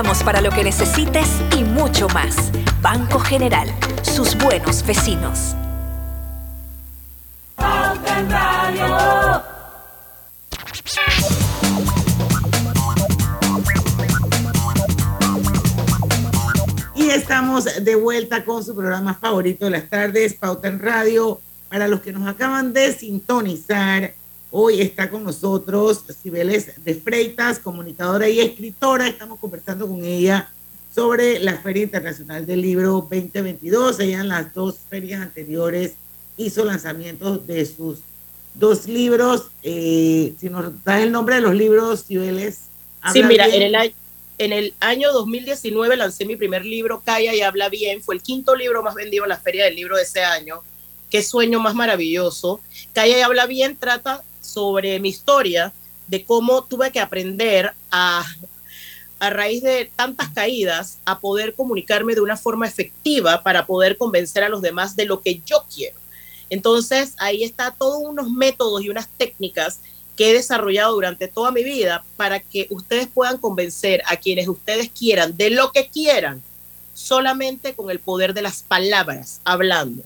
S17: estamos para lo que necesites y mucho más. Banco General, sus buenos vecinos.
S1: Y estamos de vuelta con su programa favorito de las tardes, Pauta en Radio. Para los que nos acaban de sintonizar, hoy está con nosotros Cibeles de Freitas, comunicadora y escritora. Estamos conversando con ella sobre la Feria Internacional del Libro 2022. Ella en las dos ferias anteriores hizo lanzamientos de sus dos libros. Eh, si nos das el nombre de los libros, Cibeles.
S20: Sí, mira,
S1: bien.
S20: en el, año- en el año 2019 lancé mi primer libro, Calla y Habla Bien. Fue el quinto libro más vendido en la Feria del Libro de ese año. Qué sueño más maravilloso. Calla y Habla Bien trata sobre mi historia de cómo tuve que aprender a, a raíz de tantas caídas, a poder comunicarme de una forma efectiva para poder convencer a los demás de lo que yo quiero. Entonces, ahí está todos unos métodos y unas técnicas que he desarrollado durante toda mi vida para que ustedes puedan convencer a quienes ustedes quieran de lo que quieran, solamente con el poder de las palabras, hablando.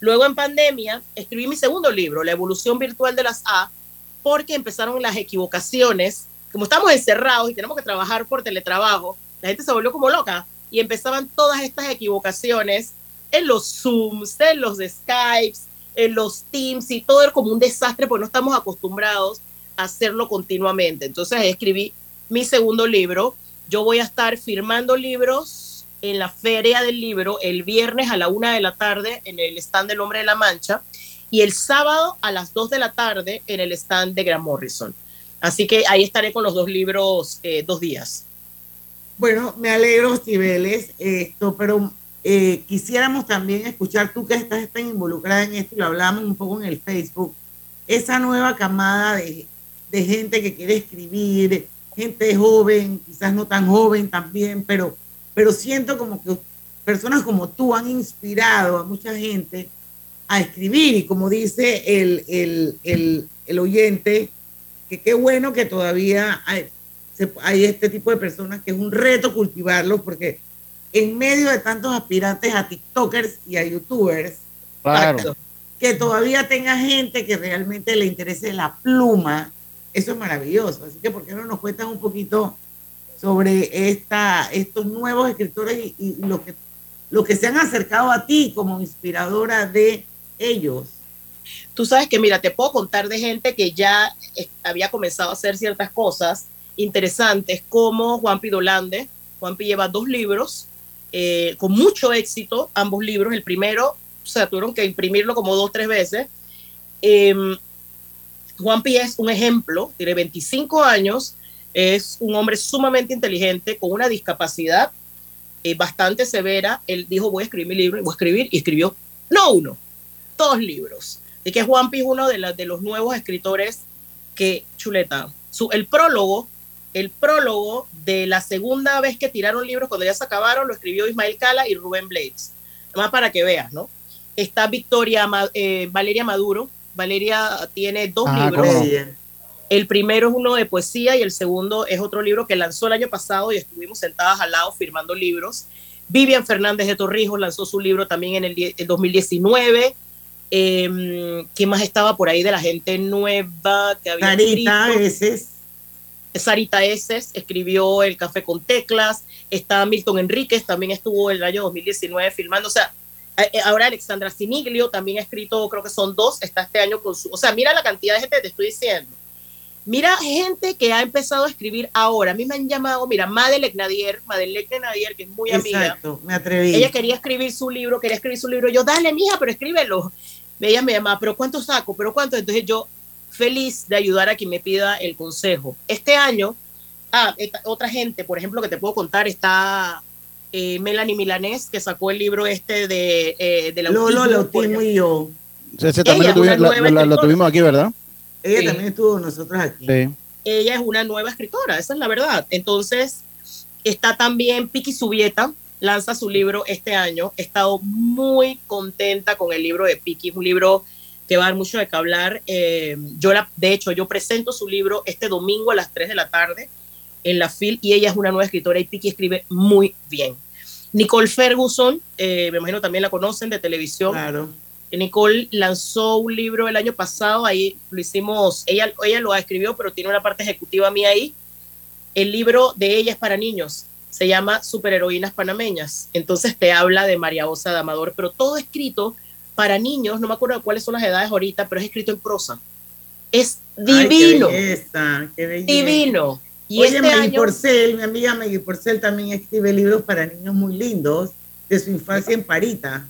S20: Luego en pandemia escribí mi segundo libro, La evolución virtual de las A, porque empezaron las equivocaciones. Como estamos encerrados y tenemos que trabajar por teletrabajo, la gente se volvió como loca y empezaban todas estas equivocaciones en los Zooms, en los Skypes, en los Teams y todo era como un desastre porque no estamos acostumbrados a hacerlo continuamente. Entonces escribí mi segundo libro. Yo voy a estar firmando libros en la Feria del Libro el viernes a la una de la tarde en el stand del Hombre de la Mancha y el sábado a las dos de la tarde en el stand de Grant Morrison. Así que ahí estaré con los dos libros eh, dos días.
S1: Bueno, me alegro, Cibeles, esto, pero eh, quisiéramos también escuchar, tú que estás tan involucrada en esto, lo hablamos un poco en el Facebook, esa nueva camada de, de gente que quiere escribir, gente joven, quizás no tan joven también, pero, pero siento como que personas como tú han inspirado a mucha gente a escribir y como dice el, el, el, el oyente, que qué bueno que todavía hay, se- hay este tipo de personas que es un reto cultivarlos porque en medio de tantos aspirantes a TikTokers y a YouTubers,
S3: Claro.
S1: que todavía tenga gente que realmente le interese la pluma, eso es maravilloso. Así que, ¿por qué no nos cuentan un poquito sobre esta, estos nuevos escritores y, y lo, que, lo que se han acercado a ti como inspiradora de ellos?
S20: Tú sabes que, mira, te puedo contar de gente que ya eh, había comenzado a hacer ciertas cosas interesantes, como Juan Pidolande. Juan Pi lleva dos libros eh, con mucho éxito, ambos libros. El primero, o sea, tuvieron que imprimirlo como dos, tres veces. Em, Juan Pi es un ejemplo, tiene 25 años, es un hombre sumamente inteligente, con una discapacidad eh, bastante severa. Él dijo, voy a escribir mi libro, voy a escribir, y escribió, no uno, dos libros. Así que Juan Pi es uno de, la- de los nuevos escritores que, chuleta, su, el prólogo, el prólogo de la segunda vez que tiraron libros, cuando ya se acabaron, lo escribió Ismael Cala y Rubén Blades. Además, para que veas, ¿no? Está Victoria, eh, Valeria Maduro. Valeria tiene dos
S3: Ah,
S20: libros.
S3: cómo.
S20: El primero es uno de poesía y el segundo es otro libro que lanzó el año pasado y estuvimos sentadas al lado firmando libros. Vivian Fernández de Torrijos lanzó su libro también en el, el 2019. Eh, ¿Quién más estaba por ahí de la gente nueva que había
S1: Sarita
S20: escrito?
S1: Eses.
S20: Sarita Eses escribió El Café con Teclas. Está Milton Enríquez, también estuvo el año 2019 filmando. O sea, eh, eh, ahora Alexandra Siniglio también ha escrito, creo que son dos, está este año con su... O sea, mira la cantidad de gente que te estoy diciendo. Mira gente que ha empezado a escribir ahora. A mí me han llamado, mira, Madeleine Nadier, Madeleine Nadier, que es muy amiga.
S1: Exacto, me atreví.
S20: Ella quería escribir su libro, quería escribir su libro. Yo, dale, mija, pero escríbelo. Ella me llamaba, pero ¿cuánto saco? ¿Pero cuánto? Entonces yo feliz de ayudar a quien me pida el consejo. Este año, ah, otra gente, por ejemplo, que te puedo contar, está eh, Melanie Milanés, que sacó el libro este de, eh, de la
S1: Lolo, el autismo y yo.
S3: Ese también lo, tuvimos aquí, ¿verdad?
S1: Ella también estuvo nosotros aquí.
S20: Ella es una nueva escritora, esa es la verdad. Entonces, está también Piki Subieta, lanza su libro este año. He estado muy contenta con el libro de Piki, es un libro que va a dar mucho de qué hablar. Eh, yo la, de hecho, yo presento su libro este domingo a las 3 de la tarde en la FIL y ella es una nueva escritora y Piki escribe muy bien. Nicole Ferguson, eh, me imagino también la conocen de televisión.
S1: Claro.
S20: Nicole lanzó un libro el año pasado, ahí lo hicimos, ella, ella lo escribió, pero tiene una parte ejecutiva mía ahí. El libro de ella es para niños, se llama Superheroínas Panameñas. Entonces te habla de María Osa de Amador, pero todo escrito para niños, no me acuerdo cuáles son las edades ahorita, pero es escrito en prosa. Es divino. Divino.
S1: Y Oye, este Maggie Porcel, mi amiga Maggie Porcel también escribe libros para niños muy lindos de su infancia en Parita.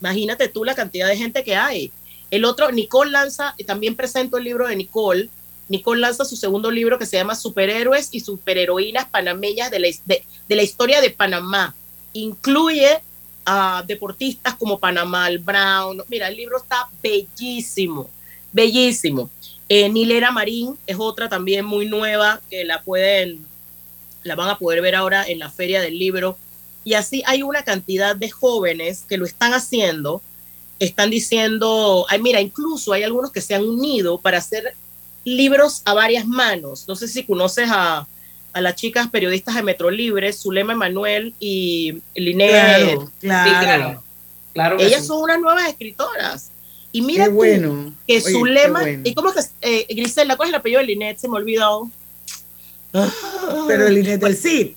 S20: Imagínate tú la cantidad de gente que hay. El otro, Nicole lanza, también presento el libro de Nicole. Nicole lanza su segundo libro que se llama Superhéroes y Superheroínas Panameñas de la, de, la historia de Panamá. Incluye a deportistas como Panamá, Brown. Mira, el libro está bellísimo, bellísimo. Eh, Nilera Marín es otra también muy nueva que la pueden, la van a poder ver ahora en la feria del libro. Y así hay una cantidad de jóvenes que lo están haciendo, están diciendo, ay, mira, incluso hay algunos que se han unido para hacer libros a varias manos. No sé si conoces a, a las chicas periodistas de Metro Libre, Zulema Emanuel y Liné.
S1: Claro, claro, claro.
S20: Ellas son unas nuevas escritoras. Y mira
S1: bueno.
S20: que Zulema, ¿y cómo que eh, Grisela, cuál es el apellido de Linet? Se me olvidó.
S1: Pero Linet del CID.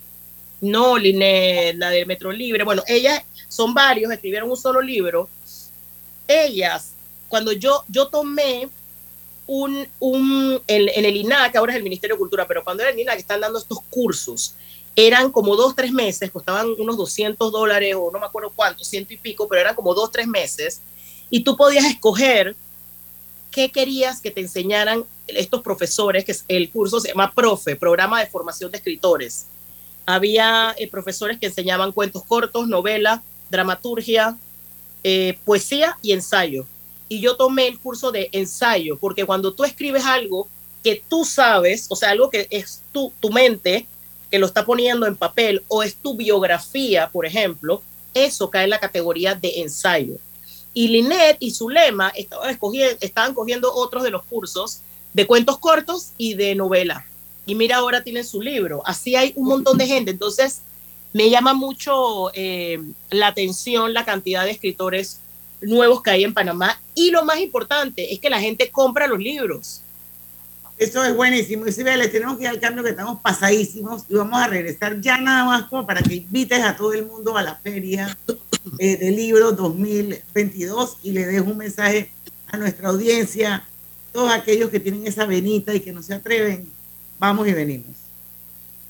S20: No, Linet, la de Metro Libre. Bueno, ellas son varios, escribieron un solo libro. Ellas, cuando yo, yo tomé un, un en, el INAC, ahora es el Ministerio de Cultura, pero cuando era el INAC están dando estos cursos, eran como dos, tres meses, costaban unos 200 dólares o no me acuerdo cuánto, ciento y pico, pero eran como dos, tres meses, y tú podías escoger qué querías que te enseñaran estos profesores, que el curso se llama PROFE, Programa de Formación de Escritores había eh, profesores que enseñaban cuentos cortos, novela, dramaturgia, eh, poesía y ensayo. Y yo tomé el curso de ensayo, porque cuando tú escribes algo que tú sabes, o sea, algo que es tu, tu mente, que lo está poniendo en papel, o es tu biografía, por ejemplo, eso cae en la categoría de ensayo. Y Linet y Zulema estaban, estaban cogiendo otros de los cursos de cuentos cortos y de novela y mira, ahora tienen su libro. Así hay un montón de gente. Entonces, me llama mucho eh, la atención la cantidad de escritores nuevos que hay en Panamá. Y lo más importante es que la gente compra los libros.
S1: Eso es buenísimo. Y si les tenemos que ir al cambio que estamos pasadísimos y vamos a regresar ya nada más para que invites a todo el mundo a la feria eh, de libros 2022 y le des un mensaje a nuestra audiencia, todos aquellos que tienen esa venita y que no se atreven Vamos y venimos.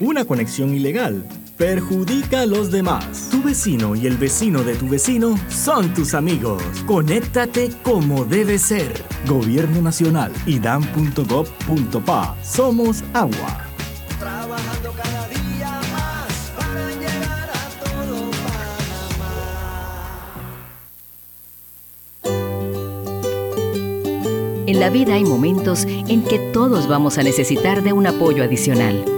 S22: una conexión ilegal perjudica a los demás. Tu vecino y el vecino de tu vecino son tus amigos. Conéctate como debe ser. Gobierno Nacional y dan.gov.pa. Somos agua.
S23: Trabajando cada día más para llegar a todo
S10: Panamá. En la vida hay momentos en que todos vamos a necesitar de un apoyo adicional.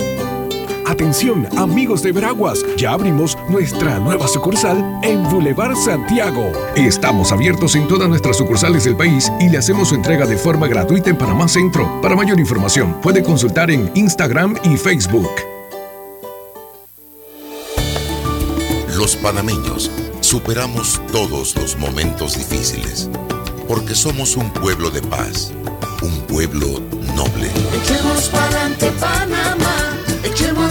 S24: Atención, amigos de Veraguas, ya abrimos nuestra nueva sucursal en Boulevard Santiago. Estamos abiertos en todas nuestras sucursales del país y le hacemos su entrega de forma gratuita en Panamá Centro. Para mayor información, puede consultar en Instagram y Facebook.
S8: Los panameños superamos todos los momentos difíciles porque somos un pueblo de paz, un pueblo noble.
S23: Echemos pa'lante Panamá,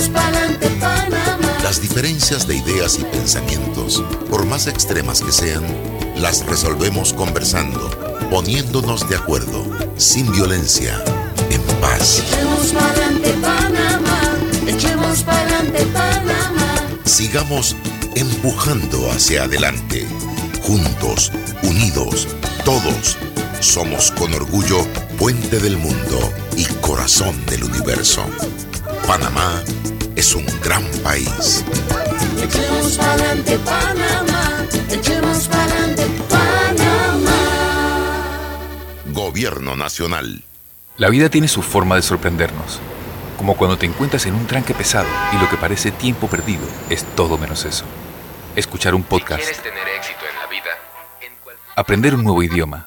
S23: echemos pa'lante Panamá.
S8: Las diferencias de ideas y pensamientos, por más extremas que sean, las resolvemos conversando, poniéndonos de acuerdo, sin violencia, en paz.
S23: Echemos pa'lante Panamá, echemos pa'lante Panamá.
S8: Sigamos empujando hacia adelante, juntos, unidos, todos. Somos con orgullo puente del mundo y corazón del universo. Panamá es un gran país.
S23: Echemos pa'lante Panamá, echemos pa'lante Panamá.
S8: Gobierno Nacional.
S25: La vida tiene su forma de sorprendernos, como cuando te encuentras en un tranque pesado y lo que parece tiempo perdido es todo menos eso. Escuchar un podcast,
S26: tener éxito en la vida,
S25: aprender un nuevo idioma,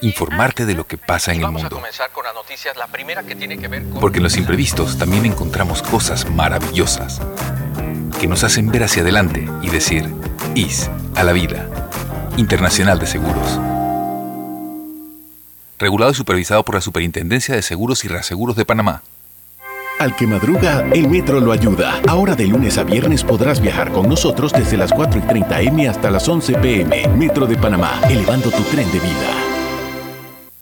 S25: informarte de lo que pasa en el
S26: vamos a
S25: mundo.
S26: comenzar con las noticias, la primera que tiene que ver con...
S25: Porque en los imprevistos también encontramos cosas maravillosas que nos hacen ver hacia adelante y decir, IS a la vida. Internacional de Seguros. Regulado y supervisado por la Superintendencia de Seguros y Reaseguros de Panamá.
S7: Al que madruga, el metro lo ayuda. Ahora de lunes a viernes podrás viajar con nosotros desde las 4 y 30 M hasta las 11 PM. Metro de Panamá, elevando tu tren de vida.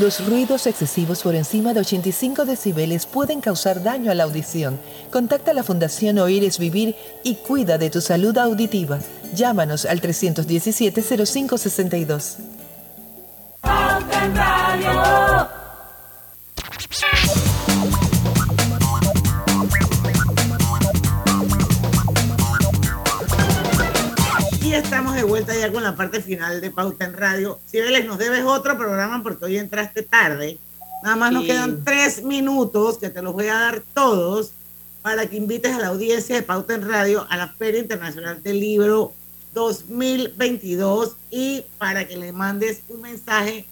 S27: Los ruidos excesivos por encima de 85 decibeles pueden causar daño a la audición. Contacta a la Fundación Oír es Vivir y cuida de tu salud auditiva. Llámanos al 317-0562.
S12: Pauta en Radio.
S1: Y estamos de vuelta ya con la parte final de Pauta en Radio. Cibeles, nos debes otro programa porque hoy entraste tarde. Nada más nos
S20: Sí.
S1: quedan tres minutos que te los voy a dar todos para que invites a la audiencia de Pauta en Radio a la Feria Internacional del Libro 2022 y para que le mandes un mensaje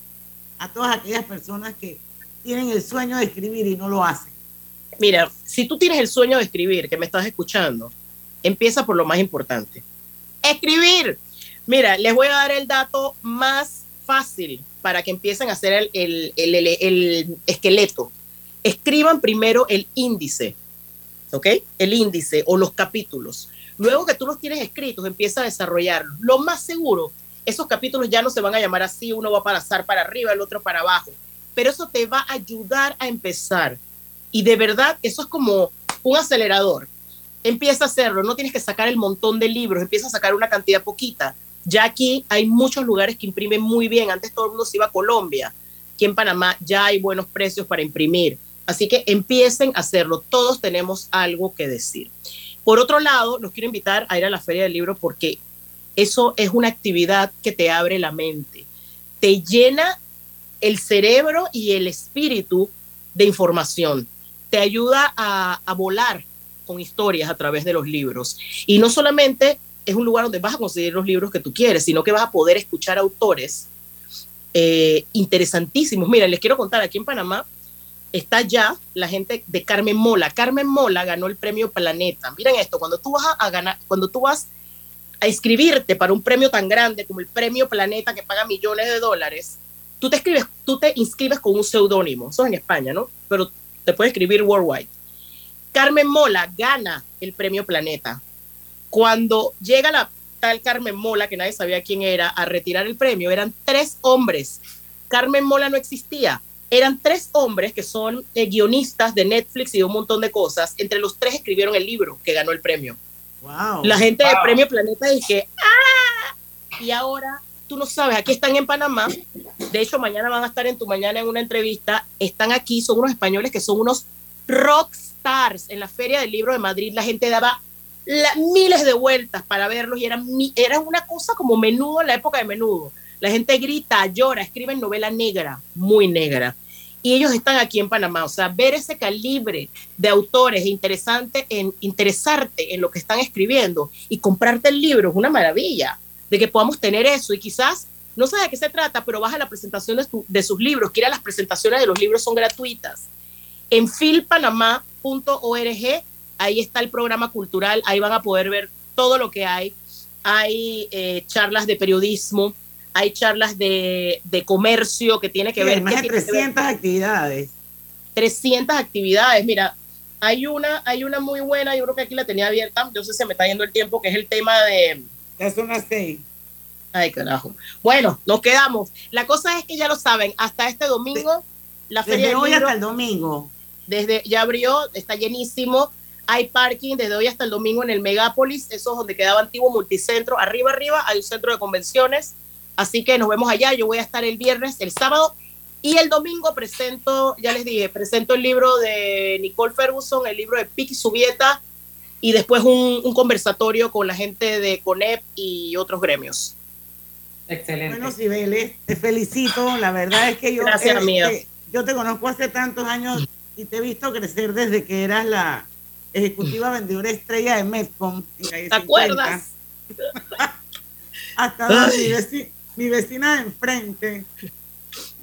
S1: a todas aquellas personas que tienen el sueño de escribir y no lo hacen.
S20: Mira, si tú tienes el sueño de escribir, que me estás escuchando, empieza por lo más importante. Escribir. Mira, les voy a dar el dato más fácil para que empiecen a hacer el, el- el- el- el esqueleto. Escriban primero el índice, ¿ok? El índice o los capítulos. Luego que tú los tienes escritos, empieza a desarrollarlos. Lo más seguro, esos capítulos ya no se van a llamar así, uno va a pasar para arriba, el otro para abajo, pero eso te va a ayudar a empezar. Y de verdad, eso es como un acelerador. Empieza a hacerlo, no tienes que sacar el montón de libros, empieza a sacar una cantidad poquita. Ya aquí hay muchos lugares que imprimen muy bien. Antes todo el mundo se iba a Colombia. Aquí en Panamá ya hay buenos precios para imprimir. Así que empiecen a hacerlo. Todos tenemos algo que decir. Por otro lado, los quiero invitar a ir a la Feria del Libro porque eso es una actividad que te abre la mente. Te llena el cerebro y el espíritu de información. Te ayuda a, a volar con historias a través de los libros. Y no solamente es un lugar donde vas a conseguir los libros que tú quieres, sino que vas a poder escuchar autores eh, interesantísimos. Mira, les quiero contar, aquí en Panamá está ya la gente de Carmen Mola. Carmen Mola ganó el premio Planeta. Miren esto, cuando tú vas a, ganar, cuando tú vas a inscribirte para un premio tan grande como el premio Planeta que paga millones de dólares, tú te escribes, tú te inscribes con un seudónimo. Eso es en España, ¿no? Pero te puedes escribir worldwide. Carmen Mola gana el premio Planeta. Cuando llega la tal Carmen Mola, que nadie sabía quién era, a retirar el premio, eran tres hombres. Carmen Mola no existía. Eran tres hombres que son eh, guionistas de Netflix y de un montón de cosas. Entre los tres escribieron el libro que ganó el premio.
S1: Wow.
S20: La gente de
S1: Wow.
S20: Premio Planeta dije, ¡ah! Y ahora, tú no sabes, aquí están en Panamá. De hecho, mañana van a estar en tu mañana en una entrevista. Están aquí, son unos españoles que son unos rock stars. En la Feria del Libro de Madrid, la gente daba miles de vueltas para verlos y eran, mi- era una cosa como menudo en la época de menudo. La gente grita, llora, escriben novela negra, muy negra. Y ellos están aquí en Panamá. O sea, ver ese calibre de autores interesante en interesarte en lo que están escribiendo y comprarte el libro es una maravilla de que podamos tener eso y quizás no sé de qué se trata, pero vas a la presentación de, sus libros, que las presentaciones de los libros son gratuitas. En filpanamá.org, ahí está el programa cultural, ahí van a poder ver todo lo que hay. Hay eh, charlas de periodismo, hay charlas de, de comercio que tiene que
S1: Sí,
S20: ver.
S1: más
S20: ¿qué
S1: de
S20: tiene que ver?
S1: 300 actividades.
S20: 300 actividades. Mira, hay una, hay una muy buena, yo creo que aquí la tenía abierta, yo sé se me está yendo el tiempo, que es el tema de...
S1: Ya son las seis.
S20: Ay, carajo. Bueno, nos quedamos. La cosa es que ya lo saben, hasta este domingo, la
S1: Desde
S20: feria del
S1: hoy
S20: libro,
S1: hasta el domingo.
S20: Desde ya abrió, está llenísimo. Hay parking desde hoy hasta el domingo en el Megápolis, eso es donde quedaba antiguo multicentro. Arriba, arriba hay un centro de convenciones. Así que nos vemos allá. Yo voy a estar el viernes, el sábado y el domingo presento, ya les dije, presento el libro de Nicole Ferguson, el libro de Piki Subieta y después un, un conversatorio con la gente de CONEP y otros gremios.
S28: Excelente.
S1: Bueno, Cibeles, te felicito. La verdad es que yo,
S20: Gracias,
S1: eh,
S20: amiga.
S1: eh, yo te conozco hace tantos años y te he visto crecer desde que eras la ejecutiva vendedora estrella de en calle
S20: ¿Te
S1: 50.
S20: acuerdas?
S1: Hasta mi, veci- mi vecina de enfrente.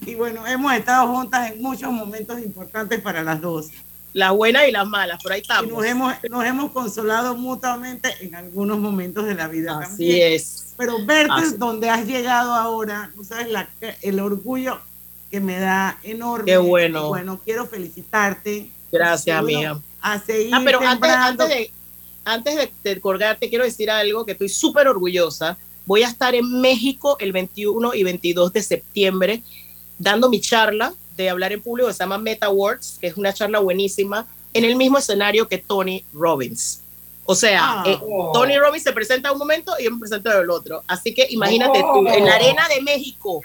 S1: Y bueno, hemos estado juntas en muchos momentos importantes para las dos.
S20: Las buenas y las malas, por ahí
S1: Y
S20: estamos.
S1: nos hemos, nos hemos consolado mutuamente en algunos momentos de la vida
S20: Así
S1: también.
S20: es.
S1: Pero verte
S20: Así.
S1: donde has llegado ahora, no sabes la- el orgullo que me da enorme.
S20: Qué bueno.
S1: Y bueno, quiero felicitarte.
S20: Gracias,
S1: Y bueno,
S20: amiga.
S1: A seguir
S20: Ah, pero antes,
S1: sembrando.
S20: antes de, antes de, de colgarte, quiero decir algo que estoy súper orgullosa. Voy a estar en México el 21 y 22 de septiembre dando mi charla de hablar en público que se llama Meta Awards, que es una charla buenísima, en el mismo escenario que Tony Robbins. O sea,
S1: Ah.
S20: eh, Tony Robbins se presenta un momento y yo me presento del otro. Así que imagínate tú, en la arena de México.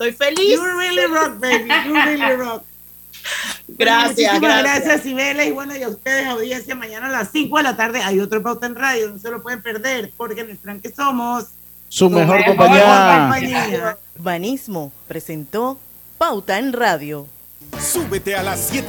S20: Estoy feliz.
S1: You really rock, baby. You really rock.
S20: Gracias,
S1: Muchísimas
S20: gracias.
S1: gracias. Y bueno, y a ustedes, audiencia, mañana a las 5 de la tarde hay otro Pauta en Radio. No se lo pueden perder, porque en el tranque somos
S3: Su mejor
S1: mejor
S3: compañía.
S1: compañía.
S29: Banismo presentó Pauta en Radio.
S30: Súbete a las 7